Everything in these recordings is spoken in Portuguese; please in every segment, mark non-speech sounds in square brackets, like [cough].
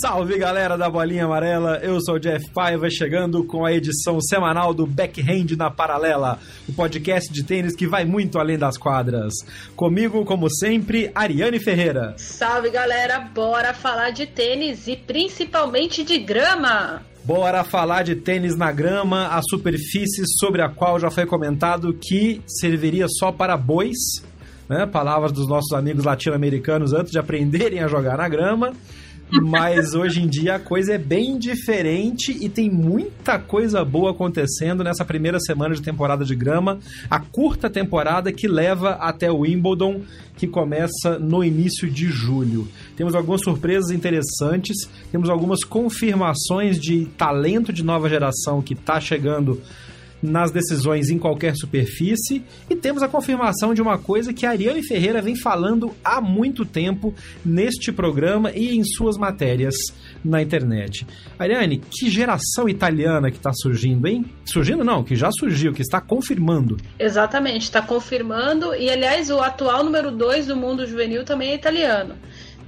Salve galera da Bolinha Amarela, eu sou o Jeff Paiva chegando com a edição semanal do Backhand na Paralela, o podcast de tênis que vai muito além das quadras. Comigo, como sempre, Ariane Ferreira. Salve galera, bora falar de tênis e principalmente de grama. Bora falar de tênis na grama, a superfície sobre a qual já foi comentado que serviria só para bois, né? Palavras dos nossos amigos latino-americanos antes de aprenderem a jogar na grama. Mas hoje em dia a coisa é bem diferente e tem muita coisa boa acontecendo nessa primeira semana de temporada de grama, a curta temporada que leva até o Wimbledon, que começa no início de julho. Temos algumas surpresas interessantes, temos algumas confirmações de talento de nova geração que está chegando nas decisões em qualquer superfície e temos a confirmação de uma coisa que a Ariane Ferreira vem falando há muito tempo neste programa e em suas matérias na internet. Ariane, que geração italiana que está surgindo, hein? Surgindo não, que já surgiu, que está confirmando. Exatamente, está confirmando e aliás o atual número 2 do mundo juvenil também é italiano.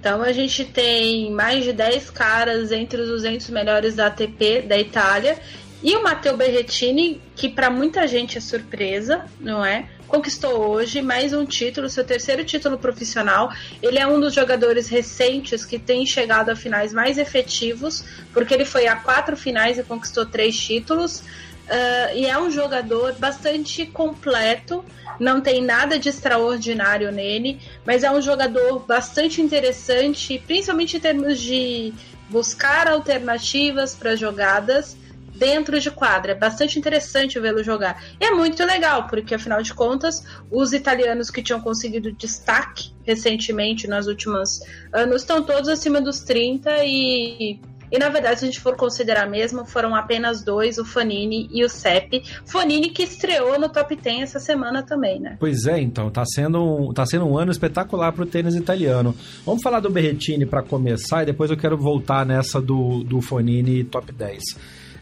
Então a gente tem mais de 10 caras entre os 200 melhores da ATP da Itália e o Matteo Berrettini, que para muita gente é surpresa, não é? Conquistou hoje mais um título, seu terceiro título profissional. Ele é um dos jogadores recentes que tem chegado a finais mais efetivos, porque ele foi a quatro finais e conquistou três títulos. Uh, e é um jogador bastante completo, não tem nada de extraordinário nele, mas é um jogador bastante interessante, principalmente em termos de buscar alternativas para jogadas dentro de quadra. É bastante interessante vê-lo jogar. E é muito legal, porque afinal de contas, os italianos que tinham conseguido destaque recentemente, nos últimos anos, estão todos acima dos 30 e e na verdade, se a gente for considerar mesmo, foram apenas dois, o Fanini e o Sepp. Fanini que estreou no top 10 essa semana também, né? Pois é, então, tá sendo um, tá sendo um ano espetacular pro tênis italiano. Vamos falar do Berrettini para começar e depois eu quero voltar nessa do, do Fonini top 10.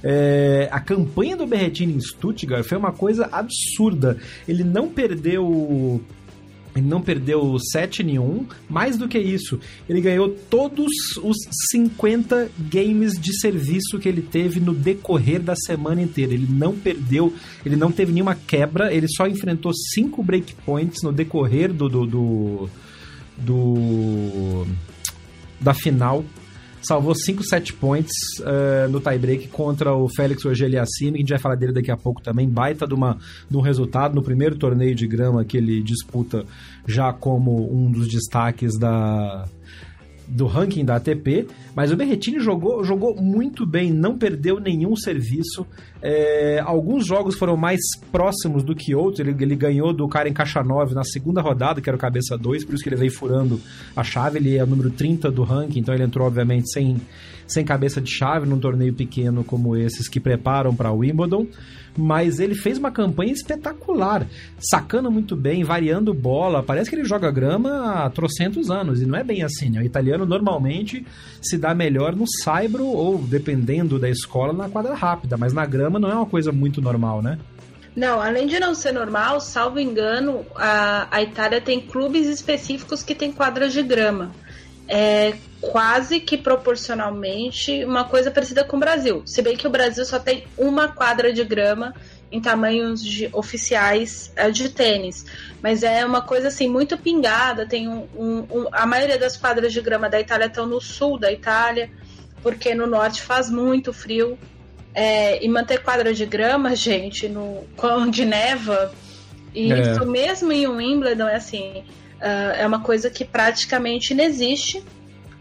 É, a campanha do Berretini em Stuttgart foi uma coisa absurda. Ele não perdeu ele não perdeu 7 nenhum, mais do que isso, ele ganhou todos os 50 games de serviço que ele teve no decorrer da semana inteira. Ele não perdeu, ele não teve nenhuma quebra, ele só enfrentou 5 breakpoints no decorrer do, do, do, do da final salvou 5 set points uh, no tiebreak contra o Félix Auger-Aliassime, que a gente vai falar dele daqui a pouco também, baita de, uma, de um resultado. No primeiro torneio de grama que ele disputa já como um dos destaques da, do ranking da ATP, mas o Berretini jogou, jogou muito bem, não perdeu nenhum serviço. É, alguns jogos foram mais próximos do que outros. Ele, ele ganhou do Karen Kachanov na segunda rodada, que era o cabeça 2, por isso que ele veio furando a chave. Ele é o número 30 do ranking, então ele entrou, obviamente, sem, sem cabeça de chave num torneio pequeno como esses que preparam para Wimbledon mas ele fez uma campanha espetacular, sacando muito bem, variando bola. Parece que ele joga grama há trocentos anos, e não é bem assim, né? O italiano normalmente se dá melhor no saibro ou, dependendo da escola, na quadra rápida, mas na grama não é uma coisa muito normal, né? Não, além de não ser normal, salvo engano, a, a Itália tem clubes específicos que têm quadras de grama é quase que proporcionalmente uma coisa parecida com o Brasil. Se bem que o Brasil só tem uma quadra de grama em tamanhos de, oficiais é, de tênis. Mas é uma coisa assim muito pingada. Tem um, um, um, a maioria das quadras de grama da Itália estão no sul da Itália, porque no norte faz muito frio. É, e manter quadra de grama, [laughs] gente, no, onde neva, E é. isso mesmo em Wimbledon é assim, uh, é uma coisa que praticamente inexiste.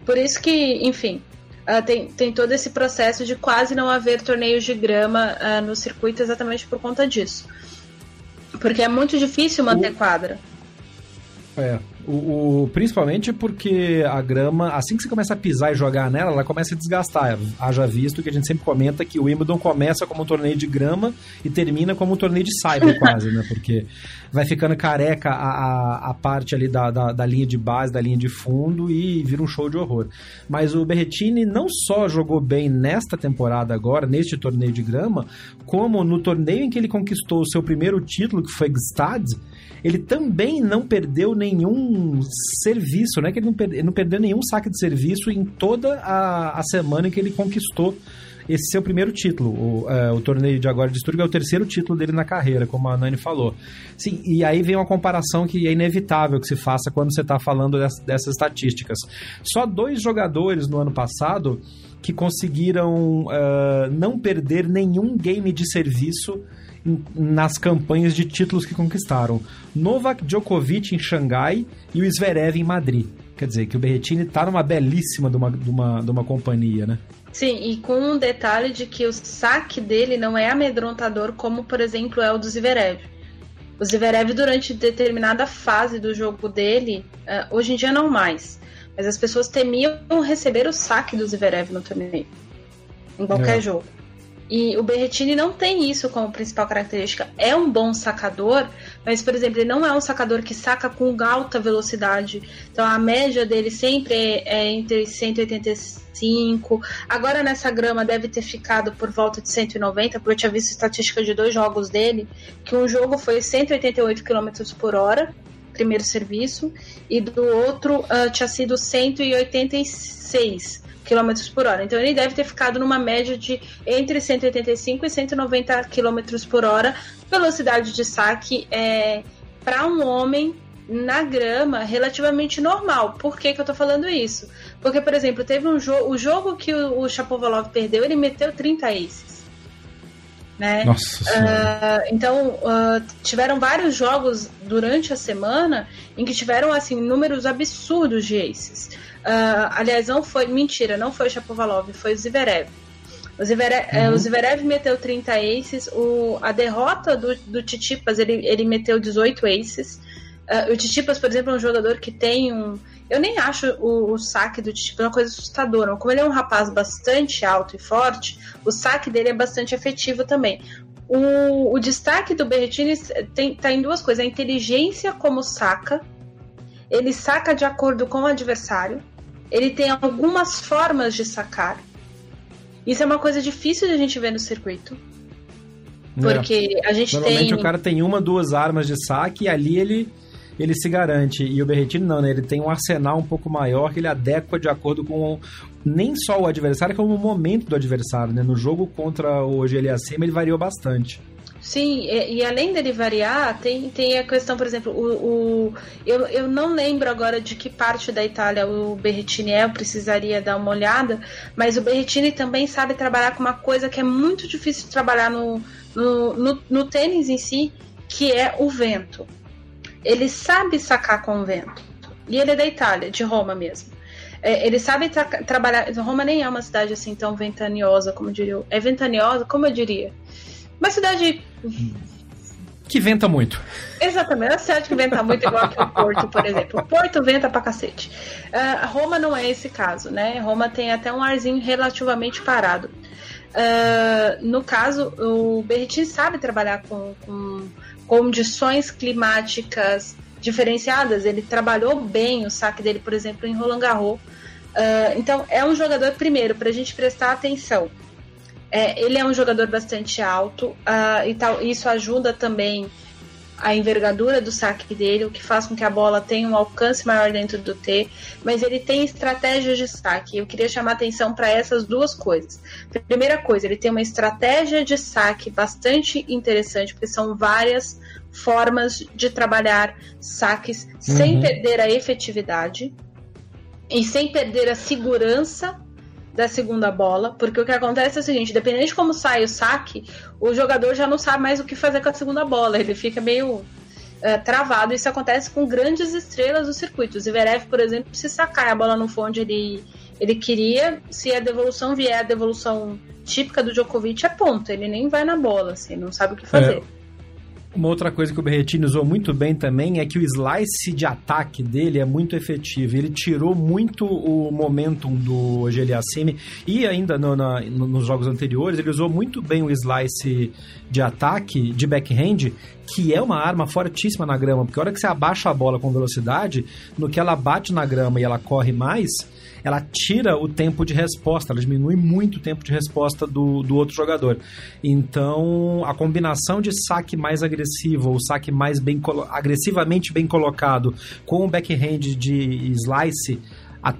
Por isso que, enfim, uh, tem, tem todo esse processo de quase não haver torneios de grama uh, no circuito exatamente por conta disso. Porque é muito difícil manter quadra. É, o, o, principalmente porque a grama, assim que você começa a pisar e jogar nela, ela começa a desgastar. Haja visto que a gente sempre comenta que o Wimbledon começa como um torneio de grama e termina como um torneio de cyber [laughs] quase, né? Porque vai ficando careca a, a, a parte ali da, da, da, linha de base, da linha de fundo e vira um show de horror. Mas o Berretini não só jogou bem nesta temporada agora, neste torneio de grama, como no torneio em que ele conquistou o seu primeiro título, que foi Gstad, ele também não perdeu nenhum serviço, né? Que ele não, ele não perdeu nenhum saque de serviço em toda a, a semana em que ele conquistou esse seu primeiro título. O, é, o torneio de agora de Sturga é o terceiro título dele na carreira, como a Nani falou. Sim, e aí vem uma comparação que é inevitável que se faça quando você está falando dessas, dessas estatísticas. Só dois jogadores no ano passado que conseguiram uh, não perder nenhum game de serviço nas campanhas de títulos que conquistaram. Novak Djokovic em Xangai e o Zverev em Madrid. Quer dizer, que o Berretini está numa belíssima de uma, de, uma, de uma companhia, né? Sim, e com um detalhe de que o saque dele não é amedrontador como, por exemplo, é o do Zverev. O Zverev, durante determinada fase do jogo dele, uh, hoje em dia não mais, mas as pessoas temiam receber o saque do Zverev no torneio. Em qualquer é. jogo. E o Berretini não tem isso como principal característica. É um bom sacador, mas, por exemplo, ele não é um sacador que saca com alta velocidade. Então a média dele sempre é, é entre 185. Agora nessa grama deve ter ficado por volta de 190, porque eu tinha visto estatística de dois jogos dele, que um jogo foi 188 km por hora, primeiro serviço, e do outro uh, tinha sido 186 km por hora. Então ele deve ter ficado numa média de entre 185 e 190 km por hora, velocidade de saque é, para um homem na grama relativamente normal. Por que, que eu tô falando isso? Porque, por exemplo, teve um jogo. O jogo que o, o Chapovalov perdeu, ele meteu 30 aces. Né? Nossa uh, então uh, tiveram vários jogos durante a semana em que tiveram assim números absurdos de aces. Uh, aliás, não foi. Mentira, não foi o Chapovalov, foi o Zverev. O Zverev, uhum. é, o Zverev meteu 30 aces. O, a derrota do, do Titipas, ele, ele meteu 18 aces. Uh, o Titipas, por exemplo, é um jogador que tem um. Eu nem acho o, o saque do Titipas uma coisa assustadora. Como ele é um rapaz bastante alto e forte, o saque dele é bastante efetivo também. O, o destaque do Berrettini está em duas coisas: a inteligência como saca ele saca de acordo com o adversário, ele tem algumas formas de sacar. Isso é uma coisa difícil de a gente ver no circuito. É. Porque é. a gente Normalmente tem. o cara tem uma, duas armas de saque e ali ele, ele se garante. E o Berretino não, né? Ele tem um arsenal um pouco maior que ele adequa de acordo com nem só o adversário, como o momento do adversário, né? No jogo contra o OGL acima ele variou bastante. Sim, e, e, além dele variar, tem, tem a questão, por exemplo, o, o, eu, eu não lembro agora de que parte da Itália o Berrettini é, eu precisaria dar uma olhada, mas o Berrettini também sabe trabalhar com uma coisa que é muito difícil de trabalhar no, no, no, no tênis em si, que é o vento. Ele sabe sacar com o vento. E ele é da Itália, de Roma mesmo. É, ele sabe tra trabalhar. Roma nem é uma cidade assim tão ventaniosa, como eu diria. É ventaniosa, como eu diria. Uma cidade. Que venta muito. Exatamente, uma cidade que venta muito, igual que o [laughs] Porto, por exemplo. O Porto venta pra cacete. Uh, Roma não é esse caso, né? Roma tem até um arzinho relativamente parado. Uh, no caso, o Berrettini sabe trabalhar com, com condições climáticas diferenciadas. Ele trabalhou bem o saque dele, por exemplo, em Roland Garros. Uh, então, é um jogador, primeiro, para a gente prestar atenção. É, ele é um jogador bastante alto uh, e tal, isso ajuda também a envergadura do saque dele, o que faz com que a bola tenha um alcance maior dentro do T, mas ele tem estratégias de saque. Eu queria chamar atenção para essas duas coisas. Primeira coisa, ele tem uma estratégia de saque bastante interessante, porque são várias formas de trabalhar saques uhum. sem perder a efetividade e sem perder a segurança da segunda bola, porque o que acontece é o seguinte, dependendo de como sai o saque, o jogador já não sabe mais o que fazer com a segunda bola, ele fica meio uh, travado. Isso acontece com grandes estrelas do circuito. O Zverev, por exemplo, se sacar a bola no fundo ele, ele queria, se a devolução vier a devolução típica do Djokovic, é ponto. Ele nem vai na bola, assim, não sabe o que fazer. É. Uma outra coisa que o Berretini usou muito bem também é que o slice de ataque dele é muito efetivo. Ele tirou muito o momentum do Geliassime e ainda no, na, no, nos jogos anteriores ele usou muito bem o slice de ataque, de backhand, que é uma arma fortíssima na grama, porque a hora que você abaixa a bola com velocidade, no que ela bate na grama e ela corre mais, ela tira o tempo de resposta, ela diminui muito o tempo de resposta do, do outro jogador. Então, a combinação de saque mais agressivo, ou saque mais bem agressivamente bem colocado, com o backhand de slice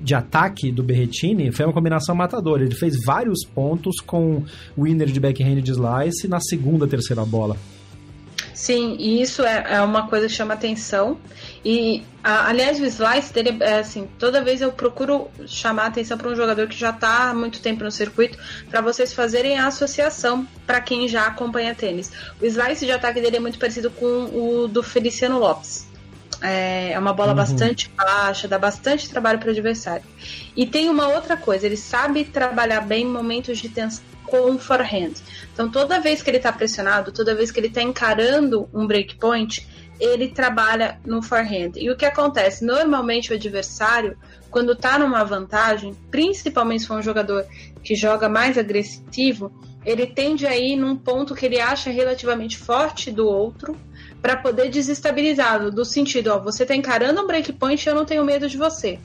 de ataque do Berretini foi uma combinação matadora. Ele fez vários pontos com winner de backhand de slice na segunda, terceira bola. Sim, e isso é, é uma coisa que chama atenção. E, a, aliás, o slice dele é assim: toda vez eu procuro chamar atenção para um jogador que já está há muito tempo no circuito, para vocês fazerem a associação para quem já acompanha tênis. O slice de ataque dele é muito parecido com o do Feliciano Lopes. É, é uma bola uhum. bastante baixa, dá bastante trabalho para o adversário. E tem uma outra coisa: ele sabe trabalhar bem em momentos de tensão com o forehand. Então, toda vez que ele está pressionado, toda vez que ele está encarando um breakpoint, ele trabalha no forehand. E o que acontece? Normalmente, o adversário, quando está numa vantagem, principalmente se for um jogador que joga mais agressivo, ele tende a ir num ponto que ele acha relativamente forte do outro para poder desestabilizá-lo, do sentido, ó, você está encarando um breakpoint e eu não tenho medo de você.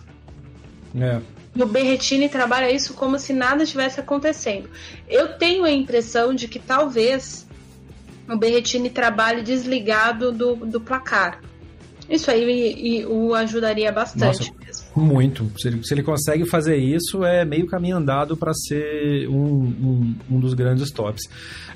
É. E o Berretini trabalha isso como se nada estivesse acontecendo. Eu tenho a impressão de que talvez o Berretini trabalhe desligado do, do placar. Isso aí e, e o ajudaria bastante Nossa, mesmo. Muito. Se ele, se ele, consegue fazer isso, é meio caminho andado para ser um, um, um, dos grandes tops.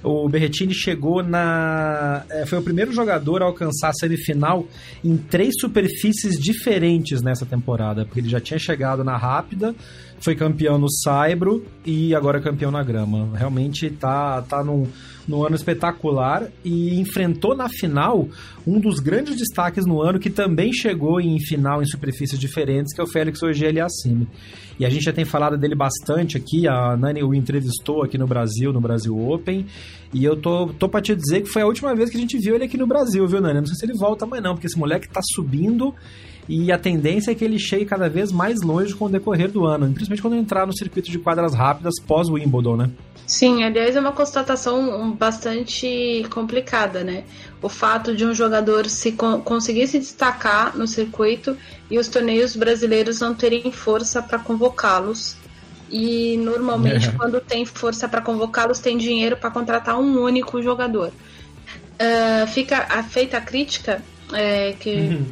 O Berretini chegou na. É, foi o primeiro jogador a alcançar a semifinal em três superfícies diferentes nessa temporada, porque ele já tinha chegado na rápida, foi campeão no Saibro e agora é campeão na grama. Realmente tá, tá num no ano espetacular e enfrentou na final um dos grandes destaques no ano que também chegou em final em superfícies diferentes, que é o Félix Auger-Aliassime. E a gente já tem falado dele bastante aqui, a Nani o entrevistou aqui no Brasil, no Brasil Open, e eu tô, tô pra te dizer que foi a última vez que a gente viu ele aqui no Brasil, viu, Nani? Não sei se ele volta mais não, porque esse moleque tá subindo e a tendência é que ele chegue cada vez mais longe com o decorrer do ano, principalmente quando entrar no circuito de quadras rápidas pós-Wimbledon, né? Sim, aliás, é uma constatação bastante complicada, né? O fato de um jogador se conseguir se destacar no circuito e os torneios brasileiros não terem força para convocá-los. E normalmente, é. quando tem força para convocá-los, tem dinheiro para contratar um único jogador. Uh, fica feita a crítica é, que, uhum.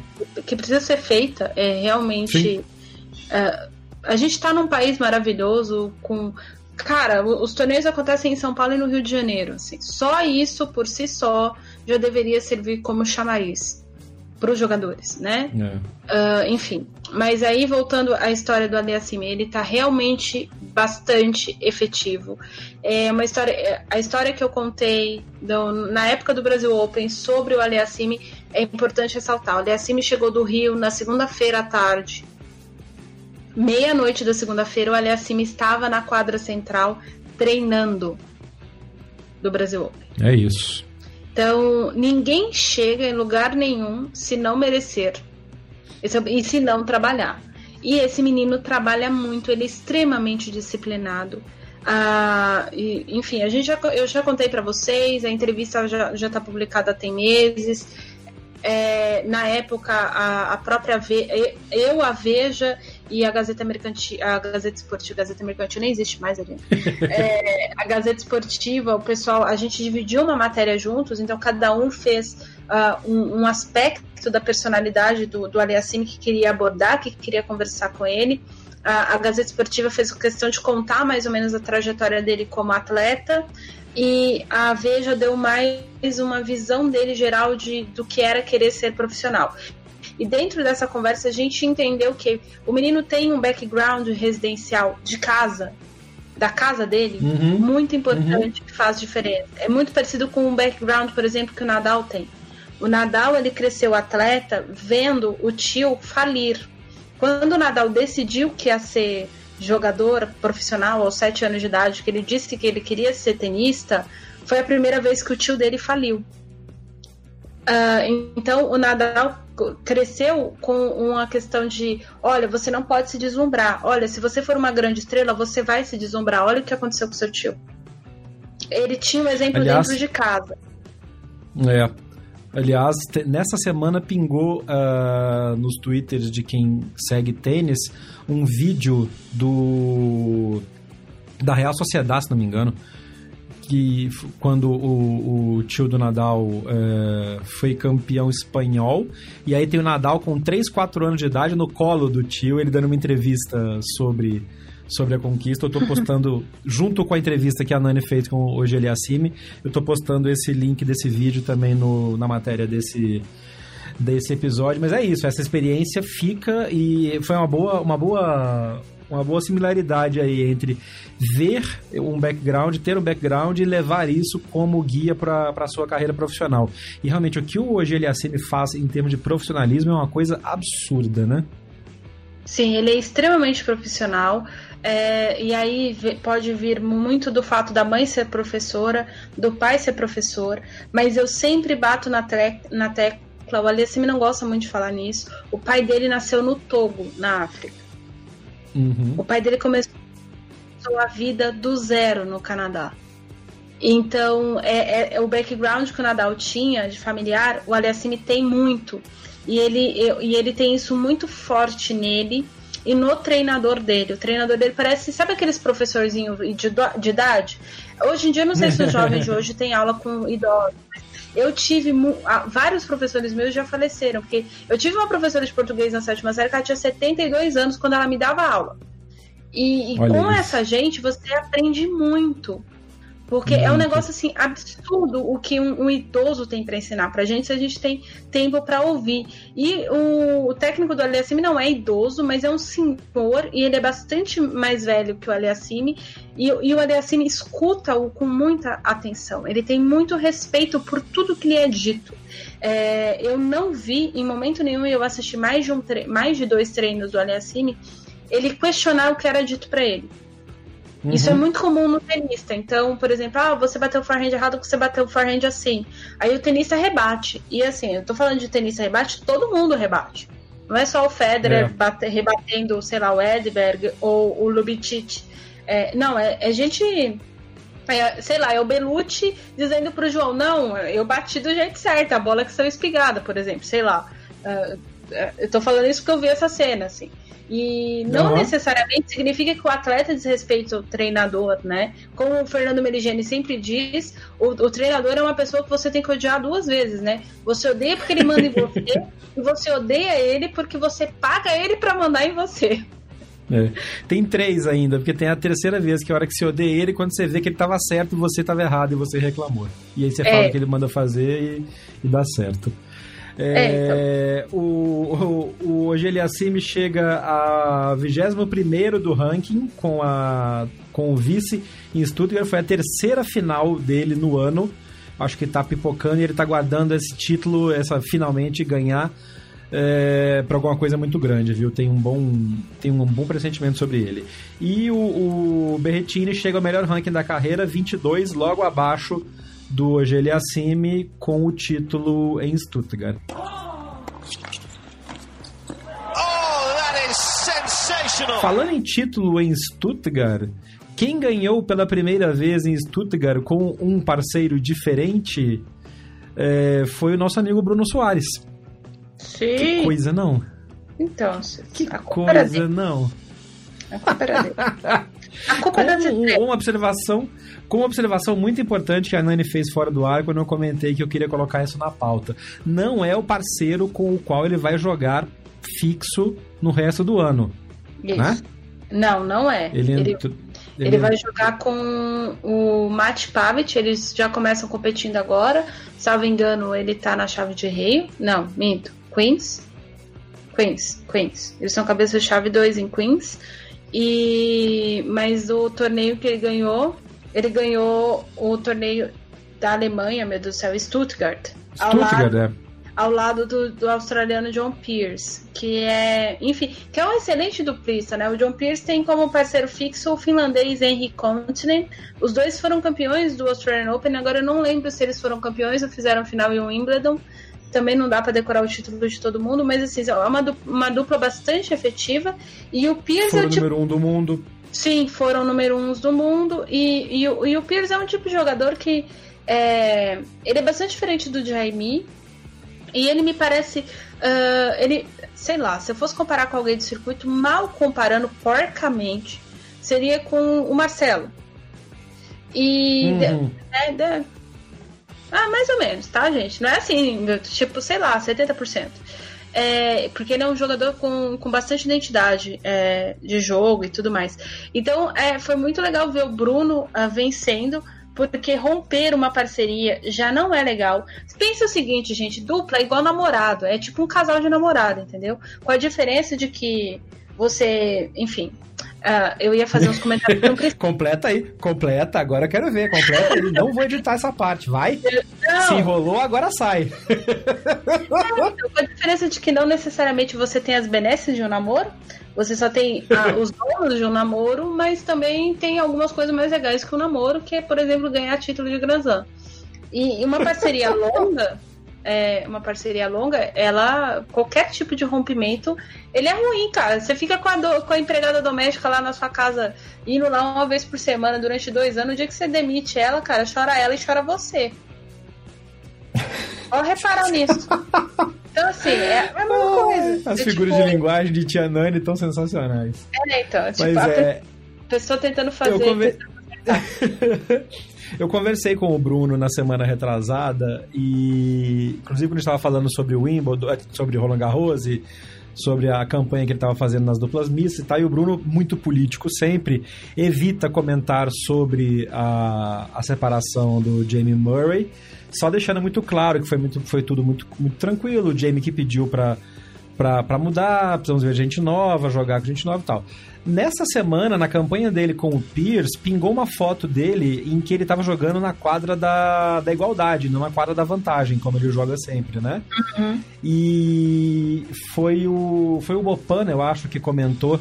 que precisa ser feita. É realmente. Uh, a gente está num país maravilhoso, com Cara, os torneios acontecem em São Paulo e no Rio de Janeiro. Assim. Só isso por si só já deveria servir como chamariz para os jogadores, né? É. Uh, enfim, mas aí voltando à história do Aliassime, ele está realmente bastante efetivo. É uma história, é, a história que eu contei do, na época do Brasil Open sobre o Aliassime é importante ressaltar. O Aliassime chegou do Rio na segunda-feira à tarde meia-noite da segunda-feira, o Aliassime estava na quadra central treinando do Brasil Open. É isso. Então, ninguém chega em lugar nenhum se não merecer e se não trabalhar. E esse menino trabalha muito, ele é extremamente disciplinado. Ah, e, enfim, a gente já, eu já contei para vocês, a entrevista já está publicada tem meses. É, na época, a, a própria Ve eu, a Veja e a Gazeta Mercantil, a Gazeta Esportiva, a Gazeta Mercantil nem existe mais ali. [laughs] é, a Gazeta Esportiva, o pessoal, a gente dividiu uma matéria juntos, então cada um fez uh, um, um, aspecto da personalidade do, do Aliassime que queria abordar, que queria conversar com ele. A, a Gazeta Esportiva fez questão de contar mais ou menos a trajetória dele como atleta e a Veja deu mais uma visão dele geral de, do que era querer ser profissional. E dentro dessa conversa a gente entendeu que o menino tem um background residencial de casa, da casa dele, uhum. muito importante, uhum. que faz diferença. É muito parecido com o background, por exemplo, que o Nadal tem. O Nadal ele cresceu atleta vendo o tio falir. Quando o Nadal decidiu que ia ser jogador profissional aos sete anos de idade, que ele disse que ele queria ser tenista, foi a primeira vez que o tio dele faliu. Uh, então o Nadal cresceu com uma questão de, olha, você não pode se deslumbrar. Olha, se você for uma grande estrela, você vai se deslumbrar. Olha o que aconteceu com seu tio. Ele tinha um exemplo Aliás, dentro de casa. É. Aliás, nessa semana pingou uh, nos twitters de quem segue tênis um vídeo do da Real Sociedade, se não me engano, que quando o, o tio do Nadal é, foi campeão espanhol, e aí tem o Nadal com 3, 4 anos de idade no colo do tio, ele dando uma entrevista sobre sobre a conquista. Eu tô postando, [laughs] junto com a entrevista que a Nani fez com o Geliassime, eu tô postando esse link desse vídeo também no, na matéria desse desse episódio, mas é isso, essa experiência fica e foi uma boa uma boa uma boa similaridade aí entre ver um background, ter um background e levar isso como guia para a sua carreira profissional. E realmente o que o Ogeliacine faz em termos de profissionalismo é uma coisa absurda, né? Sim, ele é extremamente profissional. É, e aí pode vir muito do fato da mãe ser professora, do pai ser professor, mas eu sempre bato na, na tecla, o Alessimi não gosta muito de falar nisso. O pai dele nasceu no Togo, na África. Uhum. O pai dele começou a vida do zero no Canadá. Então, é, é, é, o background que o Nadal tinha de familiar, o Aliassime tem muito. E ele, e ele tem isso muito forte nele e no treinador dele. O treinador dele parece, sabe aqueles professorzinhos de, de idade? Hoje em dia, não sei se os jovens de [laughs] hoje têm aula com idosos. Eu tive vários professores meus já faleceram, porque eu tive uma professora de português na sétima série que ela tinha 72 anos quando ela me dava aula. E, e com isso. essa gente você aprende muito. Porque Muito. é um negócio assim absurdo o que um, um idoso tem para ensinar pra gente se a gente tem tempo para ouvir. E o, o, técnico do Aliassime não é idoso, mas é um senhor e ele é bastante mais velho que o Aliassime. E, e o Aliassime escuta-o com muita atenção. Ele tem muito respeito por tudo que lhe é dito. É, eu não vi em momento nenhum, eu assisti mais de, um mais de dois treinos do Aliassime, ele questionar o que era dito para ele. Uhum. Isso é muito comum no tenista. Então, por exemplo, ah, você bateu o forehand errado, você bateu o forehand assim. Aí o tenista rebate. E assim, eu tô falando de tenista rebate, todo mundo rebate. Não é só o Federer é. bate, rebatendo, sei lá, o Edberg ou o Lubitsch. É, não, é, é gente é, sei lá, é o Belucci dizendo pro João, não, eu bati do jeito certo, a bola que saiu espigada, por exemplo, sei lá. Uh, eu tô falando isso porque eu vi essa cena, assim. E não uhum. necessariamente significa que o atleta desrespeita o treinador, né? Como o Fernando Meligeni sempre diz, o, o, treinador é uma pessoa que você tem que odiar duas vezes, né? Você odeia porque ele manda em você, [laughs] e você odeia ele porque você paga ele para mandar em você. É. Tem três ainda, porque tem a terceira vez, que é a hora que você odeia ele, quando você vê que ele estava certo e você estava errado e você reclamou. E aí você é. fala o que ele manda fazer e, e dá certo. É, então. O, o, o Ogeliacime chega a 21 do ranking com, a, com o vice em Stuttgart. Foi a terceira final dele no ano. Acho que está pipocando e ele está guardando esse título, essa finalmente ganhar é, para alguma coisa muito grande, viu? Tem um bom, tem um bom pressentimento sobre ele. E o, o Berretini chega ao melhor ranking da carreira, 22, logo abaixo do Ogeliassime com o título em Stuttgart. Oh, Falando em título em Stuttgart, quem ganhou pela primeira vez em Stuttgart com um parceiro diferente é, foi o nosso amigo Bruno Soares. Sim. Que coisa, não? Então, que coisa, não? A culpa era dele. A culpa [laughs] com, uma observação, com uma observação muito importante que a Nani fez fora do ar quando eu comentei que eu queria colocar isso na pauta. Não é o parceiro com o qual ele vai jogar fixo no resto do ano. Isso. Né? Não, não é. Ele, ele, ele, ele vai jogar com o Matt Pavic, eles já começam competindo agora. Salvo engano, ele tá na chave de rei. Não, minto. Queens. Queens, Queens. Eles são cabeça de chave 2 em Queens. E mas o torneio que ele ganhou, ele ganhou o torneio da Alemanha, meu Deus do céu, Stuttgart. Stuttgart, é. ao lado do, do, australiano John Pierce, que é, enfim, que é um excelente duplista, né? O John Pierce tem como parceiro fixo o finlandês Henry Continent. Os dois foram campeões do Australian Open, agora eu não lembro se eles foram campeões ou fizeram final em Wimbledon. Também não dá para decorar o título de todo mundo, mas assim, é uma dupla, uma dupla bastante efetiva. E o Pierce Foram é o tipo... número um do mundo. Sim, foram número uns do mundo. E, e, e o Pierce é um tipo de jogador que é, ele é bastante diferente do Jaime. E ele me parece. Uh, ele, sei lá, se eu fosse comparar com alguém do circuito, mal comparando porcamente, seria com o Marcelo. E. Uhum. É, é, ah, mais ou menos, tá, gente? Não é assim, tipo, sei lá, 70%. É, porque ele é um jogador com, com bastante identidade é, de jogo e tudo mais. Então, é, foi muito legal ver o Bruno uh, vencendo porque romper uma parceria já não é legal. Pensa o seguinte, gente, dupla é igual namorado, é tipo um casal de namorado, entendeu? Com a diferença de que você, enfim, Uh, eu ia fazer uns comentários não [laughs] completa aí, completa, agora eu quero ver, completa aí. Não vou editar essa parte, vai. Não. Se enrolou, agora sai. Não, então, a diferença de que não necessariamente você tem as benesses de um namoro, você só tem ah, os donos de um namoro, mas também tem algumas coisas mais legais que o namoro, que é, por exemplo, ganhar título de. E, e uma parceria [laughs] longa, é, uma parceria longa, ela qualquer tipo de rompimento, ele é ruim, cara. Você fica com a, do, com a empregada doméstica lá na sua casa, indo lá uma vez por semana durante dois anos. O dia que você demite ela, cara, chora ela e chora você. Ó, reparar nisso. Então, assim, é, a mesma coisa. As figuras tipo... de linguagem de Tia Nani estão sensacionais. É, então. Tipo, Mas a é... pessoa tentando fazer. Eu, conver... [laughs] Eu conversei com o Bruno na semana retrasada e, inclusive, quando a gente estava falando sobre o Wimbledon, sobre Roland Garros e sobre a campanha que ele estava fazendo nas duplas mistas e tal, e o Bruno, muito político sempre, evita comentar sobre a, a separação do Jamie Murray, só deixando muito claro que foi, muito, foi tudo muito, muito tranquilo. O Jamie que pediu para para mudar, precisamos ver gente nova, jogar com gente nova e tal. Nessa semana, na campanha dele com o Pierce, pingou uma foto dele em que ele estava jogando na quadra da, da igualdade, não na quadra da vantagem, como ele joga sempre, né? Uhum. E foi o, foi o Bopan, eu acho, que comentou,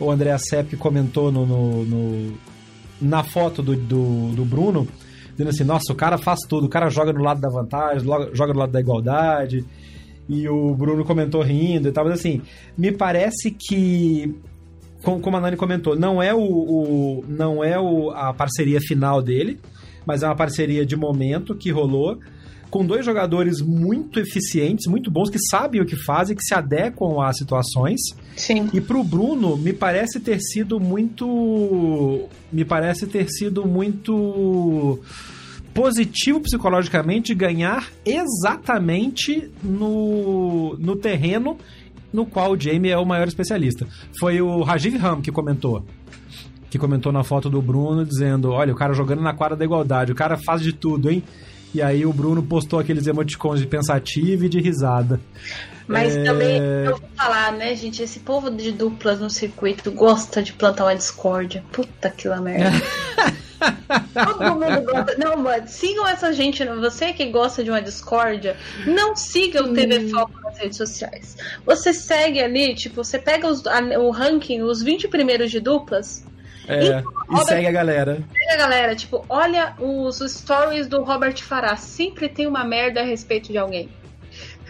o André Sepp que comentou no, no, no na foto do, do, do Bruno, dizendo assim, nossa, o cara faz tudo, o cara joga do lado da vantagem, joga do lado da igualdade. E o Bruno comentou rindo e tal, mas assim, me parece que como a Nani comentou, não é o, o não é o, a parceria final dele, mas é uma parceria de momento que rolou com dois jogadores muito eficientes, muito bons, que sabem o que fazem, que se adequam às situações. Sim. E pro Bruno, me parece ter sido muito. Me parece ter sido muito positivo psicologicamente ganhar exatamente no, no terreno no qual o Jamie é o maior especialista. Foi o Rajiv Ram que comentou. Que comentou na foto do Bruno dizendo: Olha, o cara jogando na quadra da igualdade, o cara faz de tudo, hein? E aí o Bruno postou aqueles emoticons de pensativo e de risada. Mas é... também, eu vou falar, né, gente? Esse povo de duplas no circuito gosta de plantar uma discórdia. Puta que la merda. [laughs] Todo mundo gosta. Não, mano, sigam essa gente. Você que gosta de uma discórdia, não siga o TV. Foco nas redes sociais. Você segue ali, tipo, você pega os, a, o ranking, os 20 primeiros de duplas. É, e, e segue a galera. Segue a galera, tipo, olha os stories do Robert Farah. Sempre tem uma merda a respeito de alguém.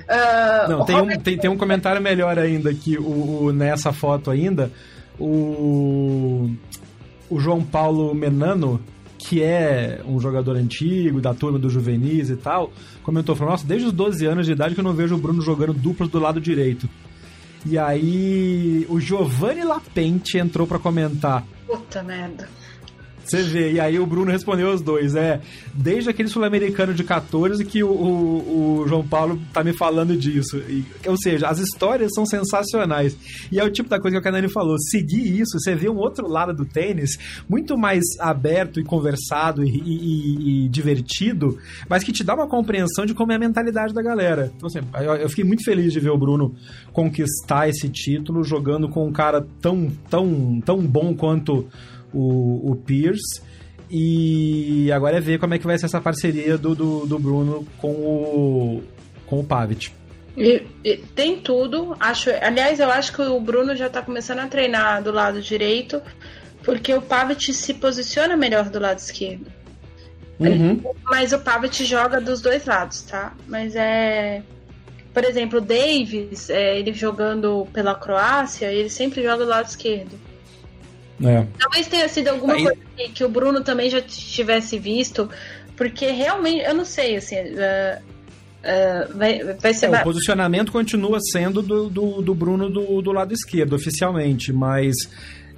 Uh, não, tem, Robert... um, tem, tem um comentário melhor ainda que o, o nessa foto ainda. O o João Paulo Menano, que é um jogador antigo, da turma do Juvenis e tal, comentou, falou, nossa, desde os 12 anos de idade que eu não vejo o Bruno jogando duplas do lado direito. E aí o Giovanni Lapente entrou para comentar. Puta merda. Você vê, e aí o Bruno respondeu os dois. É, desde aquele sul-americano de 14 que o, o, o, João Paulo tá me falando disso. E, ou seja, as histórias são sensacionais. E é o tipo da coisa que o Canani falou. Seguir isso, você vê um outro lado do tênis muito mais aberto e conversado e, e, e divertido, mas que te dá uma compreensão de como é a mentalidade da galera. Então, assim, eu, eu fiquei muito feliz de ver o Bruno conquistar esse título jogando com um cara tão, tão, tão bom quanto o, o Pierce. E agora é ver como é que vai ser essa parceria do, do, do Bruno com o, com o Pavic. E, e, tem tudo. Acho, aliás, eu acho que o Bruno já está começando a treinar do lado direito, porque o Pavic se posiciona melhor do lado esquerdo. Uhum. Mas o Pavic joga dos dois lados, tá? Mas é. Por exemplo, o Davis, é, ele jogando pela Croácia, ele sempre joga do lado esquerdo. É. Talvez tenha sido alguma Aí... coisa que, que, o Bruno também já tivesse visto, porque realmente, eu não sei, assim. Uh, uh, vai, vai ser. É, o posicionamento continua sendo do, do, do Bruno do, do lado esquerdo, oficialmente, mas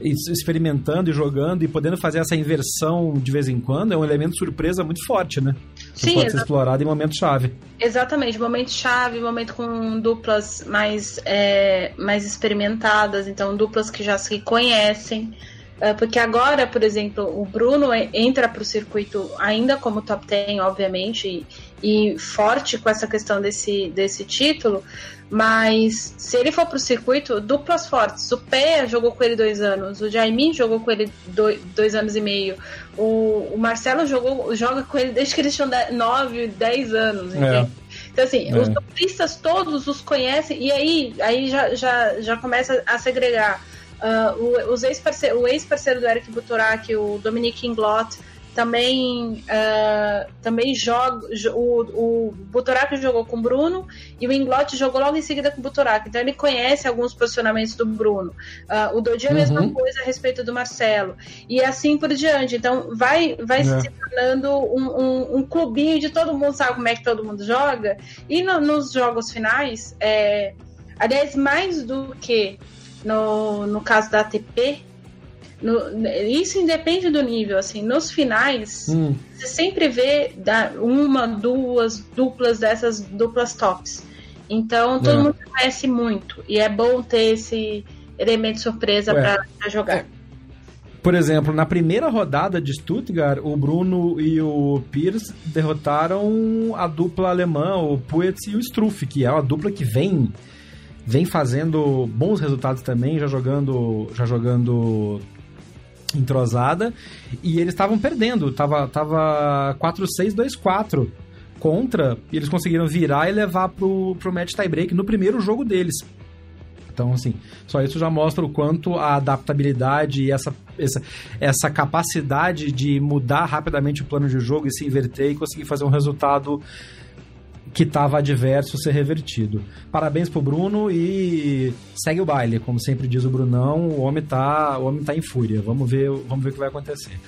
experimentando e jogando e podendo fazer essa inversão de vez em quando é um elemento surpresa muito forte, né? Sim, pode ser explorado em momento-chave. Exatamente, momento-chave, momento com duplas mais, é, mais experimentadas, então duplas que já se conhecem. É, porque agora, por exemplo, o Bruno entra para o circuito ainda como top 10, obviamente, e, e forte com essa questão desse, desse título, mas se ele for pro circuito, duplas fortes. O Pé jogou com ele dois anos, o Jaimin jogou com ele dois, dois anos e meio, o, o, Marcelo jogou, joga com ele desde que eles tinham 9, 10 anos. É. Então, assim, é. os duplistas todos os conhecem, e aí, aí já, já, já começa a segregar. Uh, o, os ex -parceiro, o ex-parceiro do Eric Butorak, o Dominique Inglot, também uh, também joga o, o Butorak jogou com o Bruno e o Inglot jogou logo em seguida com o Butorak então ele conhece alguns posicionamentos do Bruno. Uh, o Dodi é a uhum. mesma coisa a respeito do Marcelo. E assim por diante. Então vai vai é. se tornando um, um, um, clubinho de todo mundo sabe como é que todo mundo joga. E no, nos jogos finais é, aliás mais do que no, no caso da ATP no, isso independe do nível, assim, nos finais, hum. você sempre vê uma, duas duplas dessas duplas tops. Então todo é. mundo conhece muito. E é bom ter esse elemento surpresa para jogar. Por exemplo, na primeira rodada de Stuttgart, o Bruno e o Pierce derrotaram a dupla alemã, o Puetz e o Struff, que é uma dupla que vem vem fazendo bons resultados também, já jogando já jogando entrosada, e eles estavam perdendo, tava, tava 4-6-2-4 contra, e eles conseguiram virar e levar pro, pro match tiebreak no primeiro jogo deles. Então, assim, só isso já mostra o quanto a adaptabilidade e essa, essa, essa capacidade de mudar rapidamente o plano de jogo e se inverter e conseguir fazer um resultado que estava adverso ser revertido. Parabéns pro Bruno e segue o baile, como sempre diz o Brunão, o homem tá, o homem tá em fúria. Vamos ver, vamos ver o que vai acontecer.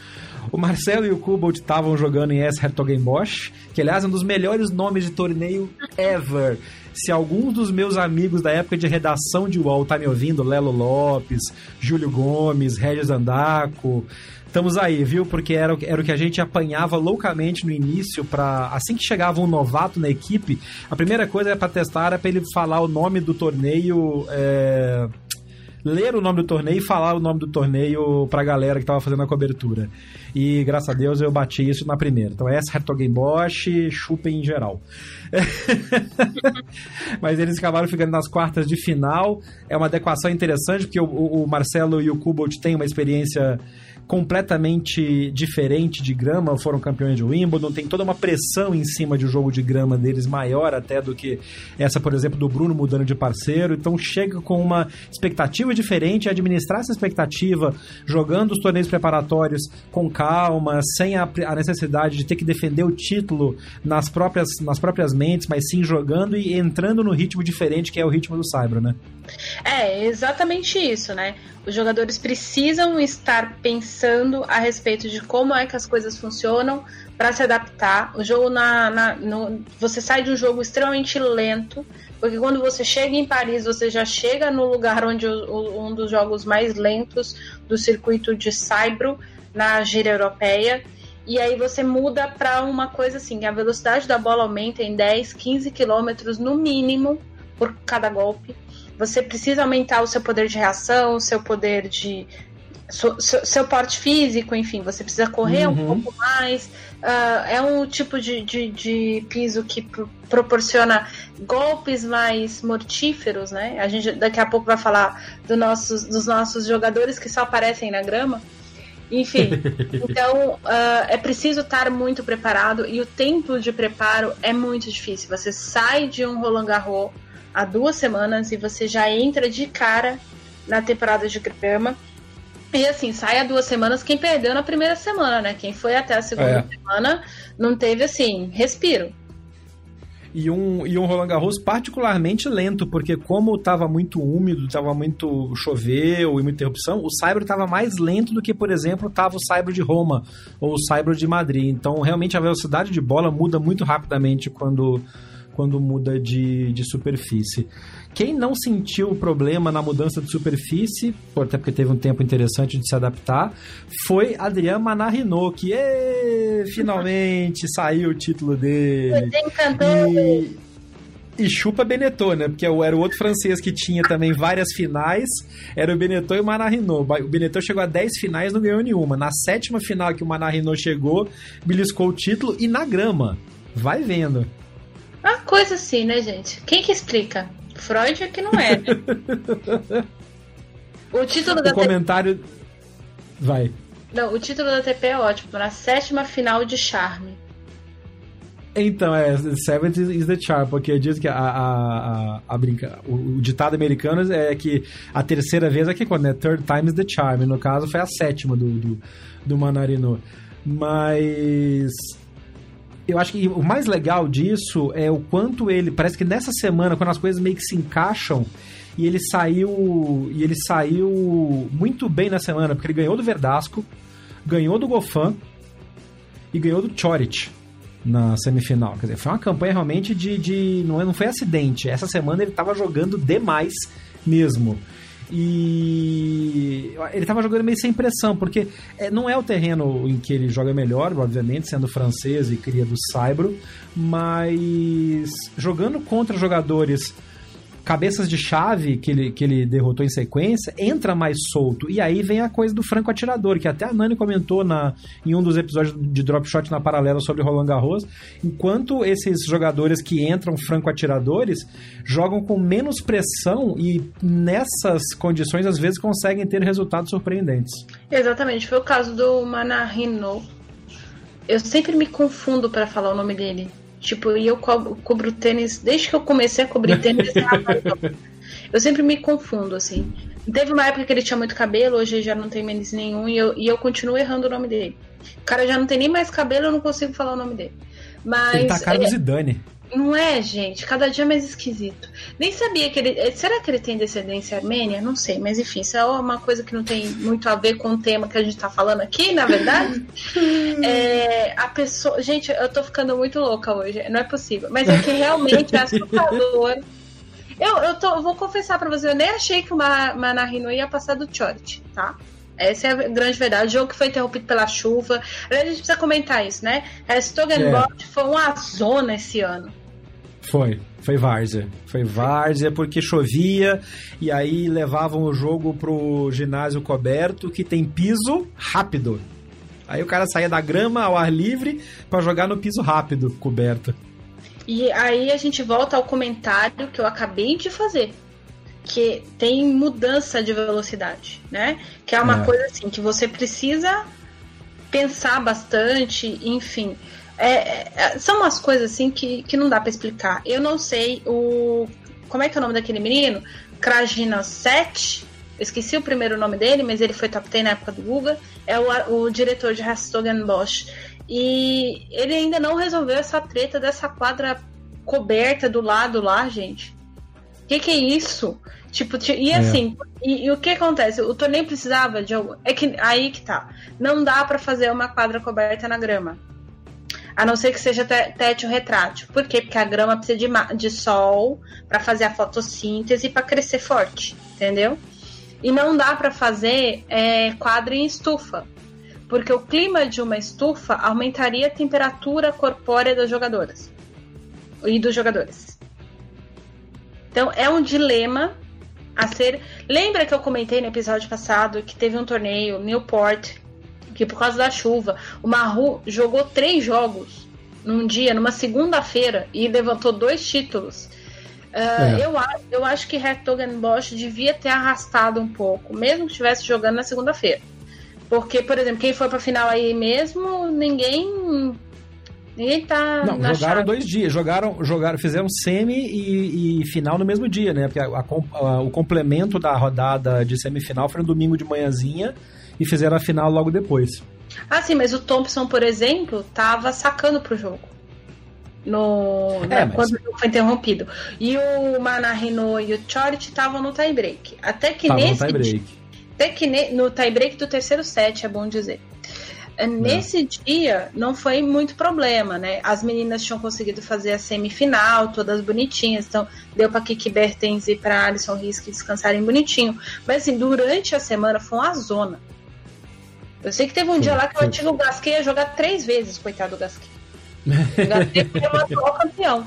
O Marcelo e o Kubalt estavam jogando em S. Hertogenbosch, que aliás é um dos melhores nomes de torneio ever. Se alguns dos meus amigos da época de redação de UOL tá me ouvindo, Lelo Lopes, Júlio Gomes, Regis Andaco, Estamos aí, viu? Porque era, era o que a gente apanhava loucamente no início para assim que chegava um novato na equipe, a primeira coisa para testar era para ele falar o nome do torneio, é, ler o nome do torneio e falar o nome do torneio pra galera que tava fazendo a cobertura. E graças a Deus eu bati isso na primeira. Então essa Bosch, chupem em geral. [laughs] Mas eles acabaram ficando nas quartas de final. É uma adequação interessante, porque o, o Marcelo e o Kubot têm uma experiência completamente diferente de grama, foram campeões de Wimbledon, tem toda uma pressão em cima de um jogo de grama deles maior até do que essa, por exemplo, do Bruno mudando de parceiro, então chega com uma expectativa diferente, administrar essa expectativa, jogando os torneios preparatórios com calma, sem a, a necessidade de ter que defender o título nas próprias, nas próprias mentes, mas sim jogando e entrando no ritmo diferente que é o ritmo do Saibro, né? É, exatamente isso, né? Os jogadores precisam estar pensando a respeito de como é que as coisas funcionam para se adaptar. O jogo na, na no, você sai de um jogo extremamente lento, porque quando você chega em Paris, você já chega no lugar onde o, o, um dos jogos mais lentos do circuito de Saibro na gira europeia. E aí você muda para uma coisa assim, a velocidade da bola aumenta em 10, 15 quilômetros no mínimo por cada golpe. Você precisa aumentar o seu poder de reação, o seu poder de. Seu, seu, porte físico, enfim, você precisa correr uhum. um pouco mais. Uh, é um tipo de, de, de piso que proporciona golpes mais mortíferos, né? A gente daqui a pouco vai falar do nossos, dos nossos jogadores que só aparecem na grama. Enfim, [laughs] então uh, é preciso estar muito preparado e o tempo de preparo é muito difícil. Você sai de um Roland Garros há duas semanas e você já entra de cara na temporada de grama. E assim, sai há duas semanas quem perdeu na primeira semana, né? Quem foi até a segunda é. semana não teve, assim, respiro. E um, e um Roland Garros particularmente lento, porque como estava muito úmido, estava muito choveu e muita interrupção, o Saibro estava mais lento do que, por exemplo, estava o Saibro de Roma ou o Saibro de Madrid. Então, realmente, a velocidade de bola muda muito rapidamente quando, quando muda de, de superfície. Quem não sentiu o problema na mudança de superfície, até porque teve um tempo interessante de se adaptar, foi Adrian Manarino, que ê, finalmente [laughs] saiu o título dele. E, e chupa Benetton, né? Porque era o outro francês que tinha também várias finais, era o Benetton e o Manarino. O Benetton chegou a 10 finais não ganhou nenhuma. Na sétima final que o Manarino chegou, beliscou o título e na grama. Vai vendo. Uma coisa assim, né, gente? Quem que explica? Freud é que não é. Né? [laughs] o título o da comentário. TP... Vai. Não, o título da TP é ótimo. Na sétima final de Charme. Então, é, Seventh is the charm, porque diz que a, a, a, a brinca, o, o, ditado americano é que a terceira vez é que quando é third time is the charm, no caso foi a sétima do, do, do Manarino. Mas eu acho que o mais legal disso é o quanto ele. Parece que nessa semana, quando as coisas meio que se encaixam, e ele saiu. E ele saiu muito bem na semana, porque ele ganhou do Verdasco, ganhou do Gofan e ganhou do Chorit na semifinal. Quer dizer, foi uma campanha realmente de. de não, é, não foi acidente. Essa semana ele estava jogando demais mesmo. E ele estava jogando meio sem pressão, porque é, não é o terreno em que ele joga melhor, obviamente, sendo francês e cria do Saibro, mas jogando contra jogadores cabeças de chave que ele, que ele derrotou em sequência, entra mais solto. E aí vem a coisa do franco atirador, que até a Nani comentou na, em um dos episódios de Drop Shot na paralela sobre Roland Garros. Enquanto esses jogadores que entram franco atiradores jogam com menos pressão e nessas condições às vezes conseguem ter resultados surpreendentes. Exatamente, foi o caso do Manarino. Eu sempre me confundo para falar o nome dele. Tipo, e eu cobro, cubro tênis, desde que eu comecei a cobrir tênis, [laughs] eu sempre me confundo, assim. Teve uma época que ele tinha muito cabelo, hoje já não tem menos nenhum, e eu, e eu continuo errando o nome dele. O cara já não tem nem mais cabelo, eu não consigo falar o nome dele. Mas, ele tá cara é, Zidane. Não é, gente? Cada dia mais esquisito. Nem sabia que ele. Será que ele tem descendência armênia? Não sei, mas enfim, isso é uma coisa que não tem muito a ver com o tema que a gente tá falando aqui, na verdade. [laughs] é, a pessoa. Gente, eu tô ficando muito louca hoje. Não é possível. Mas é que realmente é assustador. Eu, eu, tô, eu vou confessar pra você, eu nem achei que o Manarino ia passar do Chorit, tá? Essa é a grande verdade. O jogo que foi interrompido pela chuva. A gente precisa comentar isso, né? Stogenbot é. foi uma zona esse ano. Foi, foi várzea. Foi várzea porque chovia e aí levavam o jogo pro ginásio coberto que tem piso rápido. Aí o cara saía da grama ao ar livre para jogar no piso rápido, coberto. E aí a gente volta ao comentário que eu acabei de fazer. Que tem mudança de velocidade, né? Que é uma é. coisa assim que você precisa pensar bastante, enfim. É, é, são umas coisas assim que, que não dá para explicar. Eu não sei o. Como é que é o nome daquele menino? Krajina 7. esqueci o primeiro nome dele, mas ele foi top 10 na época do Guga. É o, o diretor de Rastogen Bosch. E ele ainda não resolveu essa treta dessa quadra coberta do lado lá, gente. O que, que é isso? Tipo, e é. assim, é. e, e, o que acontece? O torneio precisava de algo. É que aí que tá. Não dá para fazer uma quadra coberta na grama. A não ser que seja tétil retrátil. Por quê? Porque a grama precisa de, de sol para fazer a fotossíntese para crescer forte, entendeu? E não dá para fazer é, quadro em estufa, porque o clima de uma estufa aumentaria a temperatura corpórea das jogadoras e dos jogadores. Então é um dilema a ser. Lembra que eu comentei no episódio passado que teve um torneio Newport que por causa da chuva, o Maru jogou três jogos num dia, numa segunda-feira, e levantou dois títulos. Uh, é. eu, eu acho que Bosch devia ter arrastado um pouco, mesmo que estivesse jogando na segunda-feira. Porque, por exemplo, quem foi pra final aí mesmo, ninguém Ninguém tá. Não, jogaram chave. dois dias. Jogaram, jogaram, fizeram semi e, e final no mesmo dia, né? Porque a, a, a, o complemento da rodada de semifinal foi no domingo de manhãzinha e fizeram a final logo depois. Ah, sim, mas o Thompson, por exemplo, tava sacando pro jogo. No, é, mas... Quando foi interrompido. E o Manarino e o Chorit estavam no tie-break. Até que Tava nesse. No tie-break. Até que ne, no tie-break do terceiro set, é bom dizer. É, nesse dia não foi muito problema, né? As meninas tinham conseguido fazer a semifinal, todas bonitinhas, então deu para Kiki Bertens e para Alison Risk descansarem bonitinho. Mas assim, durante a semana foi uma zona. Eu sei que teve um dia lá que sim. o antigo Gasquet ia jogar três vezes, coitado do Gasquet. [laughs] O Gasquet é o atual campeão.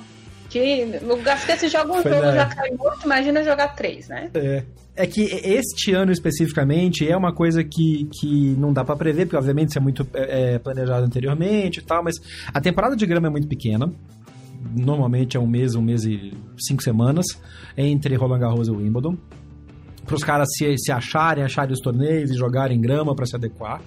Que o Gasquet se joga um foi jogo já cai morto, imagina jogar três, né? É. É que este ano especificamente é uma coisa que, que não dá para prever, porque obviamente isso é muito é, é, planejado anteriormente e tal, mas a temporada de grama é muito pequena. Normalmente é um mês, um mês e cinco semanas entre Roland Garros e Wimbledon para os caras se, se acharem, acharem os torneios e jogarem grama para se adequar.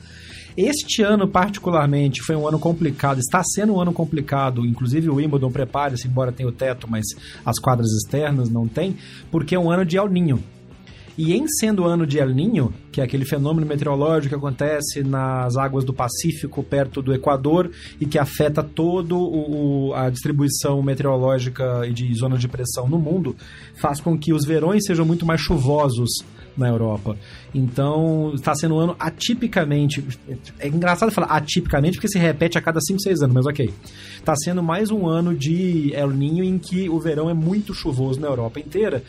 Este ano, particularmente, foi um ano complicado, está sendo um ano complicado, inclusive o Wimbledon prepare-se, embora tenha o teto, mas as quadras externas não tem, porque é um ano de El Ninho. E em sendo ano de El Ninho, que é aquele fenômeno meteorológico que acontece nas águas do Pacífico, perto do Equador, e que afeta todo o, a distribuição meteorológica e de zonas de pressão no mundo, faz com que os verões sejam muito mais chuvosos na Europa. Então, está sendo um ano atipicamente. É engraçado falar atipicamente porque se repete a cada 5, 6 anos, mas ok. Está sendo mais um ano de El Ninho em que o verão é muito chuvoso na Europa inteira.